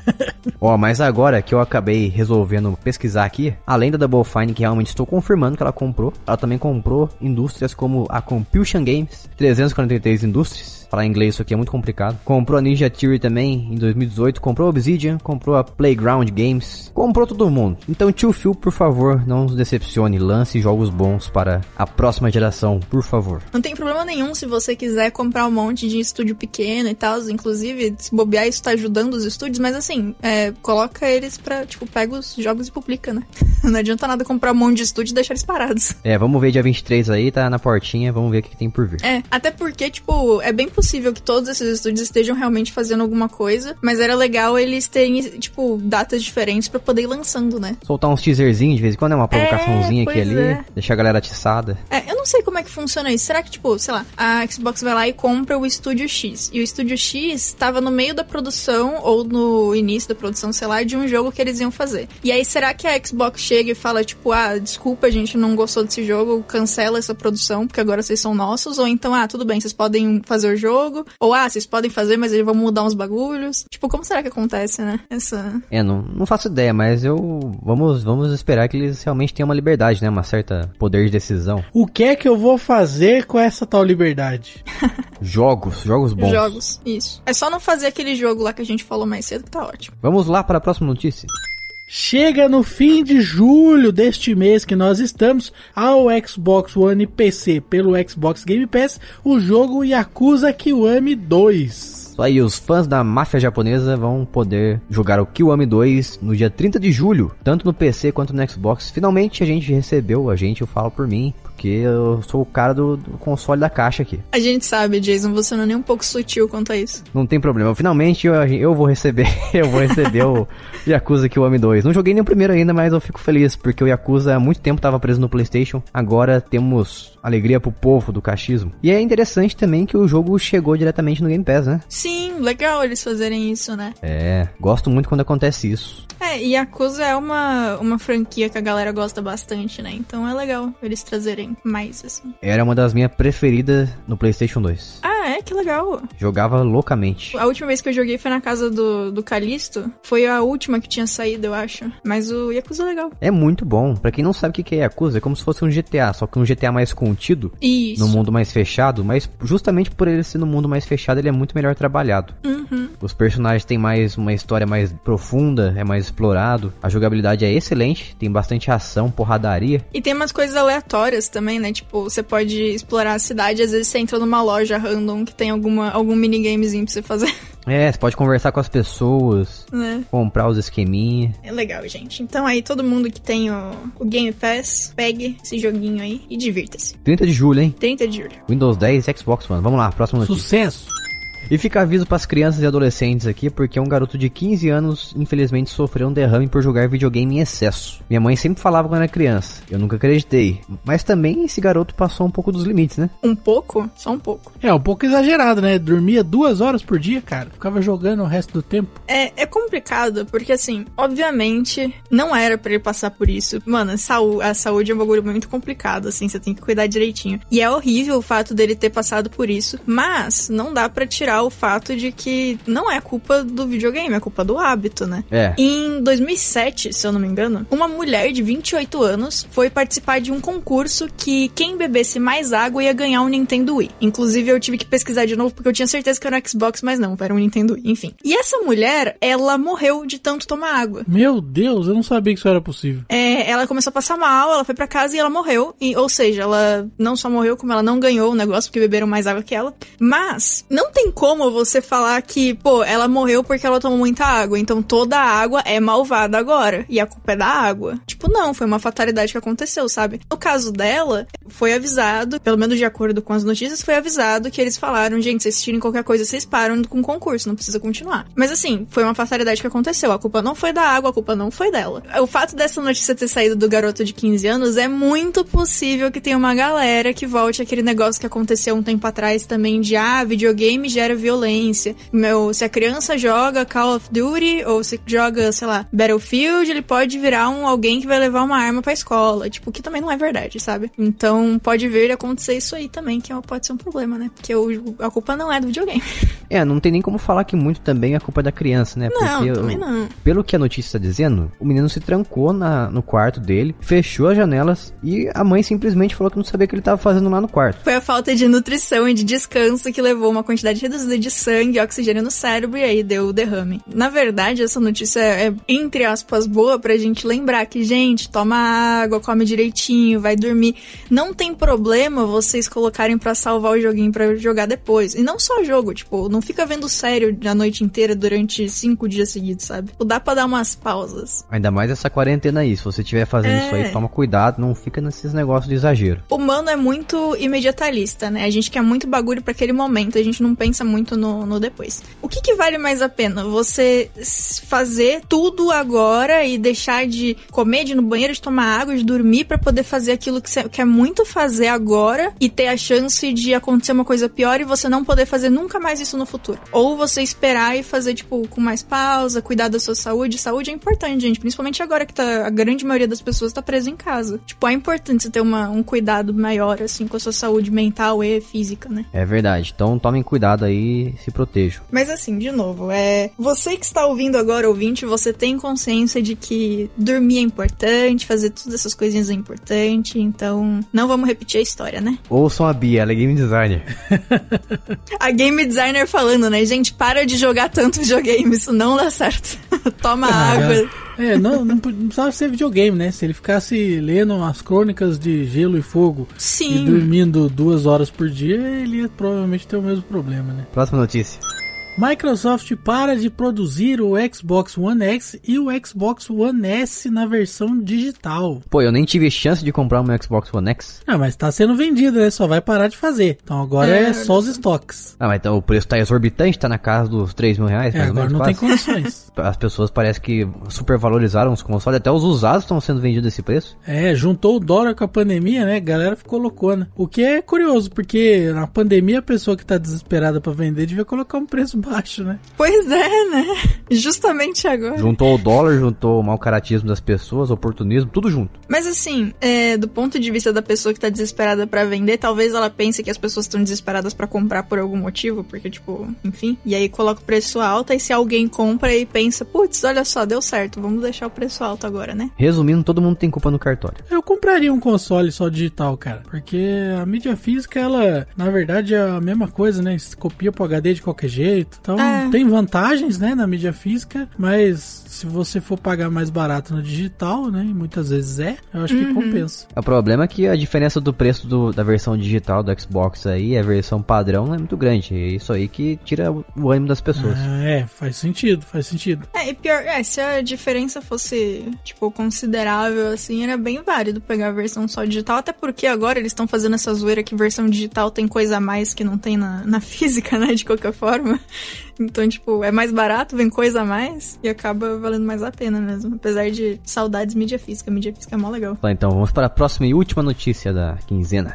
[laughs] Ó, mas agora que eu acabei resolvendo pesquisar aqui, além da Double Fine, que realmente estou confirmando que ela comprou, ela também comprou indústrias como a Compulsion Games, 343 Indústrias. industrias. Falar inglês isso aqui é muito complicado. Comprou a Ninja Theory também em 2018, comprou a Obsidian, comprou a Playground Games, comprou todo mundo. Então, tio Phil, por favor, não nos decepcione, lance jogos bons para a próxima geração, por favor. não tem problema nenhum se você quiser comprar um monte de estúdio pequeno e tal. Inclusive, se bobear, isso tá ajudando os estúdios, mas assim, é, coloca eles pra, tipo, pega os jogos e publica, né? [laughs] Não adianta nada comprar um monte de estúdio e deixar eles parados. É, vamos ver dia 23 aí, tá na portinha, vamos ver o que, que tem por vir. É, até porque, tipo, é bem possível que todos esses estúdios estejam realmente fazendo alguma coisa, mas era legal eles terem, tipo, datas diferentes pra poder ir lançando, né? Soltar uns teaserzinhos de vez em quando, é uma provocaçãozinha aqui e pois ali, é. deixar a galera atiçada. É, eu não sei como é que funciona isso. Será que, tipo, sei lá, a Xbox vai lá e compra o Estúdio X. E o Estúdio X tava no meio da produção, ou no início da produção, sei lá, de um jogo que eles iam fazer. E aí, será que a Xbox chega e fala, tipo, ah, desculpa, a gente não gostou desse jogo, cancela essa produção, porque agora vocês são nossos? Ou então, ah, tudo bem, vocês podem fazer o jogo. Ou, ah, vocês podem fazer, mas eles vão mudar uns bagulhos. Tipo, como será que acontece, né? Essa. É, não, não faço ideia, mas eu. Vamos, vamos esperar que eles realmente tenham uma liberdade, né? Uma certa poder de decisão. O que é que eu vou fazer com essa tal liberdade? [laughs] Jogos, jogos bons. Jogos, isso. É só não fazer aquele jogo lá que a gente falou mais cedo que tá ótimo. Vamos lá para a próxima notícia. Chega no fim de julho deste mês que nós estamos ao Xbox One PC pelo Xbox Game Pass o jogo Yakuza Kiwami 2. Isso aí, os fãs da máfia japonesa vão poder jogar o Kiwami 2 no dia 30 de julho, tanto no PC quanto no Xbox. Finalmente a gente recebeu, a gente, eu falo por mim, porque eu sou o cara do, do, console da caixa aqui. A gente sabe, Jason, você não é nem um pouco sutil quanto a isso. Não tem problema. Finalmente eu, eu vou receber, [laughs] eu vou receber o Yakuza Kiwami 2. Não joguei nem o primeiro ainda, mas eu fico feliz, porque o Yakuza há muito tempo estava preso no PlayStation. Agora temos alegria pro povo do cachismo. E é interessante também que o jogo chegou diretamente no Game Pass, né? Sim, legal eles fazerem isso, né? É, gosto muito quando acontece isso. É, e Yakuza é uma, uma franquia que a galera gosta bastante, né? Então é legal eles trazerem mais, assim. Era uma das minhas preferidas no PlayStation 2. Ah, é? Que legal. Jogava loucamente. A última vez que eu joguei foi na casa do, do Calisto. Foi a última que tinha saído, eu acho. Mas o Yakuza é legal. É muito bom. Pra quem não sabe o que é Yakuza, é como se fosse um GTA, só que um GTA mais contido. Isso. No mundo mais fechado, mas justamente por ele ser no mundo mais fechado, ele é muito melhor trabalhado. Uhum. Os personagens têm mais uma história mais profunda, é mais explorado. A jogabilidade é excelente, tem bastante ação, porradaria. E tem umas coisas aleatórias também, né? Tipo, você pode explorar a cidade, às vezes você entra numa loja random que tem alguma, algum minigamezinho pra você fazer. É, você pode conversar com as pessoas, né? comprar os esqueminha. É legal, gente. Então aí, todo mundo que tem o, o Game Pass, pegue esse joguinho aí e divirta-se. 30 de julho, hein? 30 de julho. Windows 10 Xbox One. Vamos lá, próxima notícia. Sucesso! E fica aviso para as crianças e adolescentes aqui, porque um garoto de 15 anos infelizmente sofreu um derrame por jogar videogame em excesso. Minha mãe sempre falava quando era criança, eu nunca acreditei. Mas também esse garoto passou um pouco dos limites, né? Um pouco? Só um pouco. É, um pouco exagerado, né? Dormia duas horas por dia, cara. Ficava jogando o resto do tempo. É, é complicado, porque assim, obviamente, não era para ele passar por isso. Mano, a saúde, a saúde é um bagulho muito complicado, assim, você tem que cuidar direitinho. E é horrível o fato dele ter passado por isso, mas não dá para tirar o fato de que não é culpa do videogame, é culpa do hábito, né? É. Em 2007, se eu não me engano, uma mulher de 28 anos foi participar de um concurso que quem bebesse mais água ia ganhar um Nintendo Wii. Inclusive, eu tive que pesquisar de novo porque eu tinha certeza que era um Xbox, mas não, era um Nintendo Wii, enfim. E essa mulher, ela morreu de tanto tomar água. Meu Deus, eu não sabia que isso era possível. É, ela começou a passar mal, ela foi para casa e ela morreu. E, ou seja, ela não só morreu, como ela não ganhou o negócio porque beberam mais água que ela. Mas, não tem como você falar que, pô, ela morreu porque ela tomou muita água, então toda a água é malvada agora. E a culpa é da água. Tipo, não, foi uma fatalidade que aconteceu, sabe? No caso dela, foi avisado, pelo menos de acordo com as notícias, foi avisado que eles falaram, gente, se assistirem qualquer coisa, vocês param com o concurso, não precisa continuar. Mas assim, foi uma fatalidade que aconteceu. A culpa não foi da água, a culpa não foi dela. O fato dessa notícia ter saído do garoto de 15 anos é muito possível que tenha uma galera que volte aquele negócio que aconteceu um tempo atrás também de ah, videogame gera violência. Meu, se a criança joga Call of Duty ou se joga, sei lá, Battlefield, ele pode virar um alguém que vai levar uma arma pra escola. Tipo, que também não é verdade, sabe? Então pode vir a acontecer isso aí também, que pode ser um problema, né? Porque o, a culpa não é do videogame. [laughs] É, não tem nem como falar que muito também é culpa da criança, né? Não, Porque também o- não. Pelo que a notícia está dizendo, o menino se trancou na, no quarto dele, fechou as janelas e a mãe simplesmente falou que não sabia o que ele estava fazendo lá no quarto. Foi a falta de nutrição e de descanso que levou uma quantidade reduzida de sangue e oxigênio no cérebro e aí deu o derrame. Na verdade, essa notícia é, entre aspas, boa pra gente lembrar que, gente, toma água, come direitinho, vai dormir. Não tem problema vocês colocarem pra salvar o joguinho pra jogar depois. E não só jogo, tipo, não fica vendo sério a noite inteira durante cinco dias seguidos, sabe? Tipo, Dá pra dar umas pausas. Ainda mais essa quarentena aí. Se você estiver fazendo É. isso aí, toma cuidado, não fica nesses negócios de exagero. O humano é muito imediatalista, né? A gente quer muito bagulho pra aquele momento, a gente não pensa muito no, no depois. O que, que vale mais a pena? Você fazer tudo agora e deixar de comer, de ir no banheiro, de tomar água, de dormir pra poder fazer aquilo que você quer muito fazer agora e ter a chance de acontecer uma coisa pior e você não poder fazer nunca mais isso no futuro. Ou você esperar e fazer, tipo, com mais pausa, cuidar da sua saúde. Saúde é importante, gente, principalmente agora que tá, a grande maioria das pessoas tá presa em casa. Tipo, é importante você ter uma, um cuidado maior, assim, com a sua saúde mental e física, né? É verdade. Então tomem cuidado aí e se protejam. Mas assim, de novo, é. Você que está ouvindo agora, ouvinte, você tem consciência de que dormir é importante, fazer todas essas coisinhas é importante, então não vamos repetir a história, né? Ouçam a Bia, ela é game designer. [laughs] A game designer falando, né, gente, para de jogar tanto videogame, isso não dá certo. [laughs] Toma água. É, não, não, precisava ser videogame, né? Se ele ficasse lendo as crônicas de Gelo e Fogo Sim. e dormindo duas horas por dia, ele ia provavelmente ter o mesmo problema, né? Próxima notícia. Microsoft para de produzir o Xbox One X e o Xbox One S na versão digital. Pô, eu nem tive chance de comprar um Xbox One X. Ah, mas tá sendo vendido, né? Só vai parar de fazer. Então agora é, É, só os estoques. Ah, mas então o preço tá exorbitante, tá na casa dos 3 mil reais, É, agora não tem quase. condições. [laughs] As pessoas parecem que supervalorizaram os consoles, até os usados estão sendo vendidos nesse preço. É, juntou o dólar com a pandemia, né? A galera ficou loucona. O que é curioso, porque na pandemia a pessoa que tá desesperada pra vender devia colocar um preço baixo, né? Pois é, né? Justamente agora. Juntou o dólar, juntou o mau caratismo das pessoas, oportunismo, tudo junto. Mas assim, é, do ponto de vista da pessoa que tá desesperada pra vender, talvez ela pense que as pessoas estão desesperadas pra comprar por algum motivo, porque, tipo, enfim. E aí coloca o preço alto, e se alguém compra e pensa, putz, olha só, deu certo, vamos deixar o preço alto agora, né? Resumindo, todo mundo tem culpa no cartório. Eu compraria um console só digital, cara. Porque a mídia física, ela, na verdade, é a mesma coisa, né? Se copia pro HD de qualquer jeito. Então, É. tem vantagens, né, na mídia física, mas se você for pagar mais barato no digital, né, e muitas vezes é, eu acho que compensa. O problema é que a diferença do preço do- da versão digital do Xbox aí, e a versão padrão, é muito grande. É isso aí que tira o, o ânimo das pessoas. Ah, é, faz sentido, faz sentido. É, e pior, é, se a diferença fosse, tipo, considerável, assim, era bem válido pegar a versão só digital, até porque agora eles estão fazendo essa zoeira que versão digital tem coisa a mais que não tem na, na [laughs] física, né, de qualquer forma. Então, tipo, é mais barato, vem coisa a mais e acaba valendo mais a pena mesmo. Apesar de saudades mídia física, mídia física é mó legal. Então vamos para a próxima e última notícia da quinzena.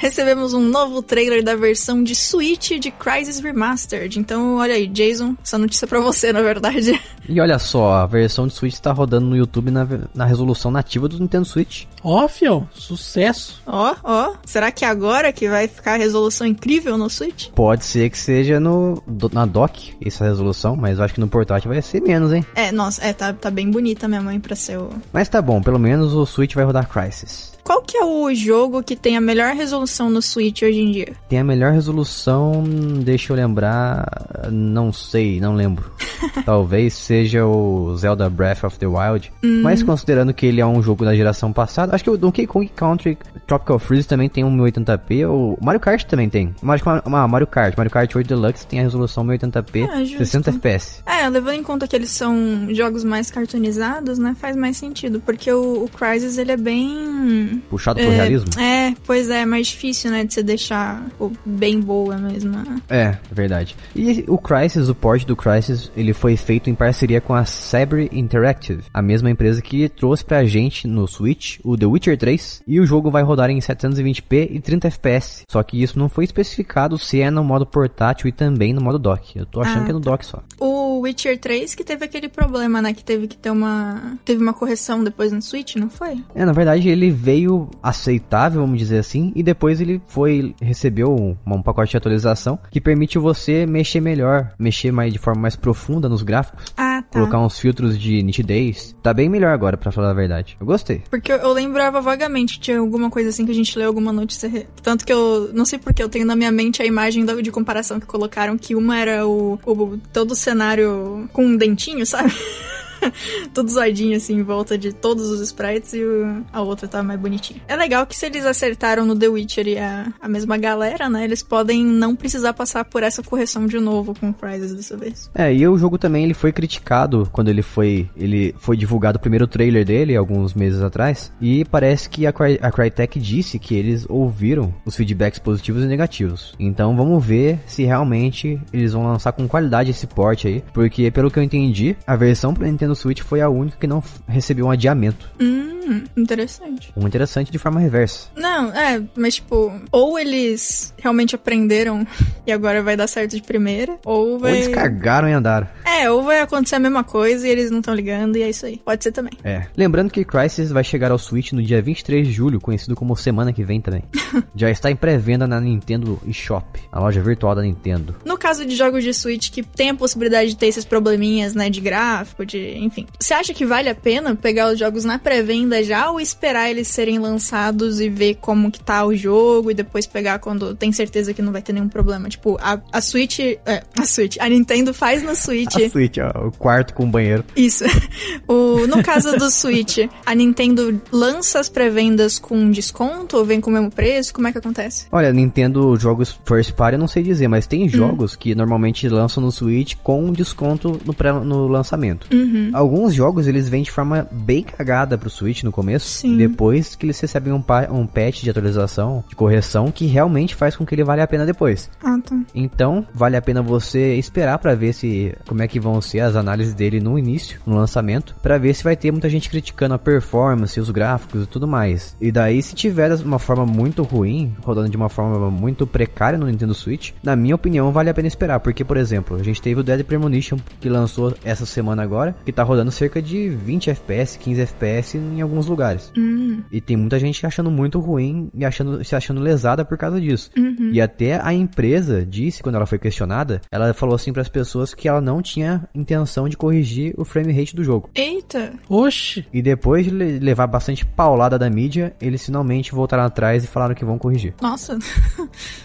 Recebemos um novo trailer da versão de Switch de Crysis Remastered. Então, olha aí, Jason, essa notícia é pra você, na verdade. [laughs] E olha só, a versão de Switch está rodando no YouTube na, na resolução nativa do Nintendo Switch. Ó, fião, sucesso. Ó, ó, será que é agora que vai ficar a resolução incrível no Switch? Pode ser que seja no, na dock essa resolução, mas eu acho que no portátil vai ser menos, hein? É, nossa, é, tá, tá bem bonita minha mãe pra ser o... Mas tá bom, pelo menos o Switch vai rodar Crysis. Qual que é o jogo que tem a melhor resolução no Switch hoje em dia? Tem a melhor resolução, deixa eu lembrar, não sei, não lembro. [laughs] Talvez seja o Zelda Breath of the Wild, mas considerando que ele é um jogo da geração passada, acho que o Donkey Kong Country Tropical Freeze também tem um 1080p, o Mario Kart também tem. Mario, Mario Kart, Mario Kart 8 Deluxe tem a resolução 1080p, Ah, justo. 60 FPS. É, levando em conta que eles são jogos mais cartoonizados, né, faz mais sentido, porque o, o Crysis, ele é bem... Puxado pro é, realismo? É, pois é, é mais difícil, né, de você deixar pô, bem boa mesmo. né? É, é verdade. E o Crysis, o port do Crysis, ele foi feito em parceria com a Sabre Interactive, a mesma empresa que trouxe pra gente no Switch o The Witcher 3, e o jogo vai rodar em 720p e 30 FPS. Só que isso não foi especificado se é no modo portátil e também no modo dock. Eu tô achando Ah, que é no dock só. O Witcher 3 que teve aquele problema, né, que teve que ter uma... Teve uma correção depois no Switch, não foi? É, na verdade ele veio aceitável, vamos dizer assim, e depois ele foi recebeu um, um pacote de atualização que permite você mexer melhor, mexer mais de forma mais profunda nos gráficos. Ah, tá. colocar uns filtros de nitidez. Tá bem melhor agora, pra falar a verdade. Eu gostei. Porque eu, eu lembrava vagamente, tinha alguma coisa assim que a gente leu alguma notícia. Tanto que eu não sei porque eu tenho na minha mente a imagem da- de comparação que colocaram, que uma era o, o- todo o cenário com um dentinho, sabe? [laughs] [laughs] Tudo zoadinho assim em volta de todos os sprites e o- a outra tá mais bonitinha. É legal que se eles acertaram no The Witcher e a, a mesma galera, né? Eles podem não precisar passar por essa correção de novo com o Crysis dessa vez. É, e o jogo também ele foi criticado quando ele foi ele foi divulgado o primeiro trailer dele alguns meses atrás e parece que a, Cry, a Crytek disse que eles ouviram os feedbacks positivos e negativos. Então vamos ver se realmente eles vão lançar com qualidade esse port aí, porque pelo que eu entendi, a versão para Nintendo Switch foi a única que não recebeu um adiamento. Hum, interessante. Um interessante de forma reversa. Não, é, mas tipo, ou eles realmente aprenderam [laughs] e agora vai dar certo de primeira, ou Ou vai. eles cagaram e andaram. É, ou vai acontecer a mesma coisa e eles não estão ligando e é isso aí. Pode ser também. É. Lembrando que Crysis vai chegar ao Switch no dia 23 de julho, conhecido como semana que vem também. [laughs] Já está em pré-venda na Nintendo eShop, a loja virtual da Nintendo. No caso de jogos de Switch que tem a possibilidade de ter esses probleminhas, né, de gráfico, de, enfim. Você acha que vale a pena pegar os jogos na pré-venda já ou esperar eles serem lançados e ver como que tá o jogo e depois pegar quando tem certeza que não vai ter nenhum problema? Tipo, a, a Switch. É, a Switch. A Nintendo faz no Switch. A Switch, ó, o quarto com o banheiro. Isso. O, no caso do Switch, a Nintendo lança as pré-vendas com desconto ou vem com o mesmo preço? Como é que acontece? Olha, Nintendo jogos first party eu não sei dizer, mas tem jogos que normalmente lançam no Switch com desconto no, pré, no lançamento. Uhum. Alguns jogos eles vêm de forma bem cagada pro Switch no começo, Sim. depois que eles recebem um, um patch de atualização, de correção, que realmente faz com que ele valha a pena depois. Ah, tá. Então, vale a pena você esperar pra ver se como é que vão ser as análises dele no início, no lançamento, pra ver se vai ter muita gente criticando a performance, os gráficos e tudo mais. E daí, se tiver de uma forma muito ruim, rodando de uma forma muito precária no Nintendo Switch, na minha opinião, vale a pena esperar, porque por exemplo, a gente teve o Dead Premonition que lançou essa semana agora, que tá rodando cerca de 20 FPS, 15 FPS em alguns lugares. Hum, E tem muita gente achando muito ruim e achando, se achando lesada por causa disso. uhum. E até a empresa disse, quando ela foi questionada, ela falou assim para as pessoas que ela não tinha intenção de corrigir o frame rate do jogo. Eita. Oxi. E depois de le- levar bastante paulada da mídia, eles finalmente voltaram atrás e falaram que vão corrigir. Nossa. [laughs]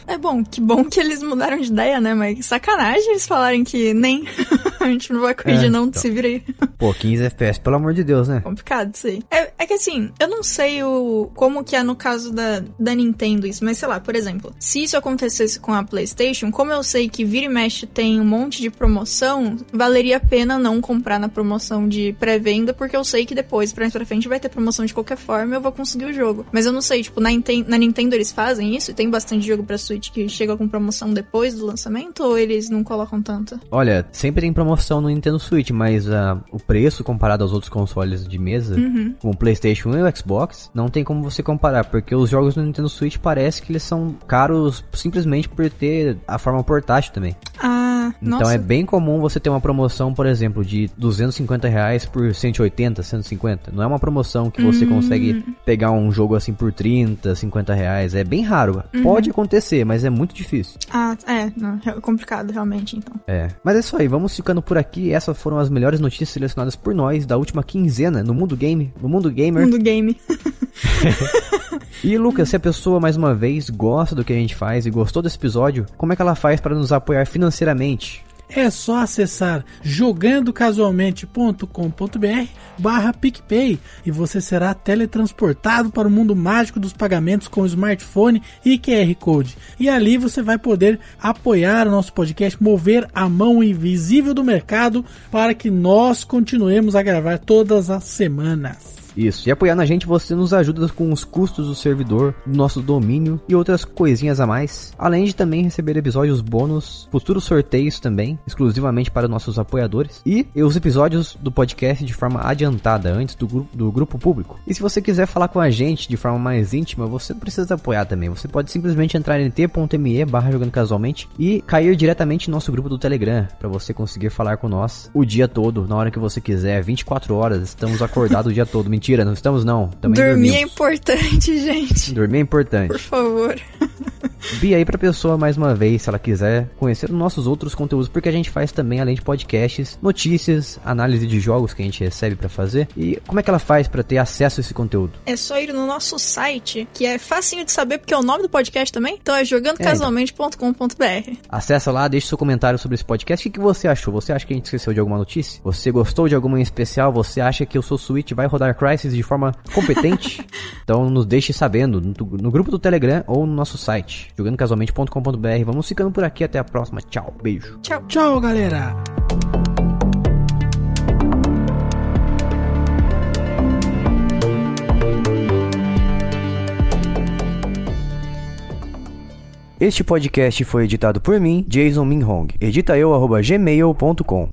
É bom, que bom que eles mudaram de ideia, né? Mas sacanagem eles falarem que nem. [laughs] a gente não vai corrigir, É, não, então. se vira aí. Pô, 15 FPS, pelo amor de Deus, né? Complicado isso aí. É, é que assim, eu não sei o como que é no caso da, da Nintendo isso, mas sei lá, por exemplo, se isso acontecesse com a PlayStation, como eu sei que vira e mexe tem um monte de promoção, valeria a pena não comprar na promoção de pré-venda, porque eu sei que depois, pra mais pra frente, vai ter promoção de qualquer forma e eu vou conseguir o jogo. Mas eu não sei, tipo, na, Inten- na Nintendo eles fazem isso? E tem bastante jogo pra Switch que chega com promoção depois do lançamento ou eles não colocam tanto? Olha, sempre tem promoção no Nintendo Switch, mas ah, o preço comparado aos outros consoles de mesa, como o PlayStation e o Xbox, não tem como você comparar, porque os jogos no Nintendo Switch parece que eles são caros simplesmente por ter a forma portátil também. Ah, Então nossa. é bem comum você ter uma promoção, por exemplo, de 250 reais por 180, 150. Não é uma promoção que você consegue pegar um jogo assim por 30, 50 reais. É bem raro. Pode acontecer, mas é muito difícil. Ah, é, não, é complicado realmente, então. É. Mas é isso aí, vamos ficando por aqui. Essas foram as melhores notícias selecionadas por nós da última quinzena no Mundo Game, no Mundo Gamer. Mundo game. [laughs] E Lucas, se a pessoa mais uma vez gosta do que a gente faz e gostou desse episódio, como é que ela faz para nos apoiar financeiramente? É só acessar jogandocasualmente.com.br barra PicPay e você será teletransportado para o mundo mágico dos pagamentos com smartphone e QR Code. E ali você vai poder apoiar o nosso podcast, mover a mão invisível do mercado para que nós continuemos a gravar todas as semanas. Isso. E apoiando a gente, você nos ajuda com os custos do servidor, do nosso domínio e outras coisinhas a mais. Além de também receber episódios bônus, futuros sorteios também, exclusivamente para nossos apoiadores. E os episódios do podcast de forma adiantada, antes do, gru do grupo público. E se você quiser falar com a gente de forma mais íntima, você não precisa apoiar também. Você pode simplesmente entrar em t.me barra jogando casualmente e cair diretamente no nosso grupo do Telegram, para você conseguir falar com nós o dia todo, na hora que você quiser, 24 horas, estamos [laughs] acordados o dia todo. Mentira, não estamos não. Também Dormir é dormimos. importante, [laughs] gente. Dormir é Por importante. favor. [laughs] Bia aí pra pessoa mais uma vez, se ela quiser conhecer os nossos outros conteúdos, porque a gente faz também, além de podcasts, notícias, análise de jogos que a gente recebe pra fazer. E como é que ela faz pra ter acesso a esse conteúdo? É só ir no nosso site, que é facinho de saber, porque é o nome do podcast também. Então é jogandocasualmente.com.br. Acessa lá, deixe seu comentário sobre esse podcast. O que, que você achou? Você acha que a gente esqueceu de alguma notícia? Você gostou de alguma em especial? Você acha que o seu Switch vai rodar Crysis de forma competente? [laughs] então nos deixe sabendo no, no grupo do Telegram ou no nosso site, jogandocasualmente.com.br. Vamos ficando por aqui, até a próxima. Tchau, beijo. Tchau. Tchau, galera! Este podcast foi editado por mim, Jason Minhong. Edita eu, arroba gmail.com.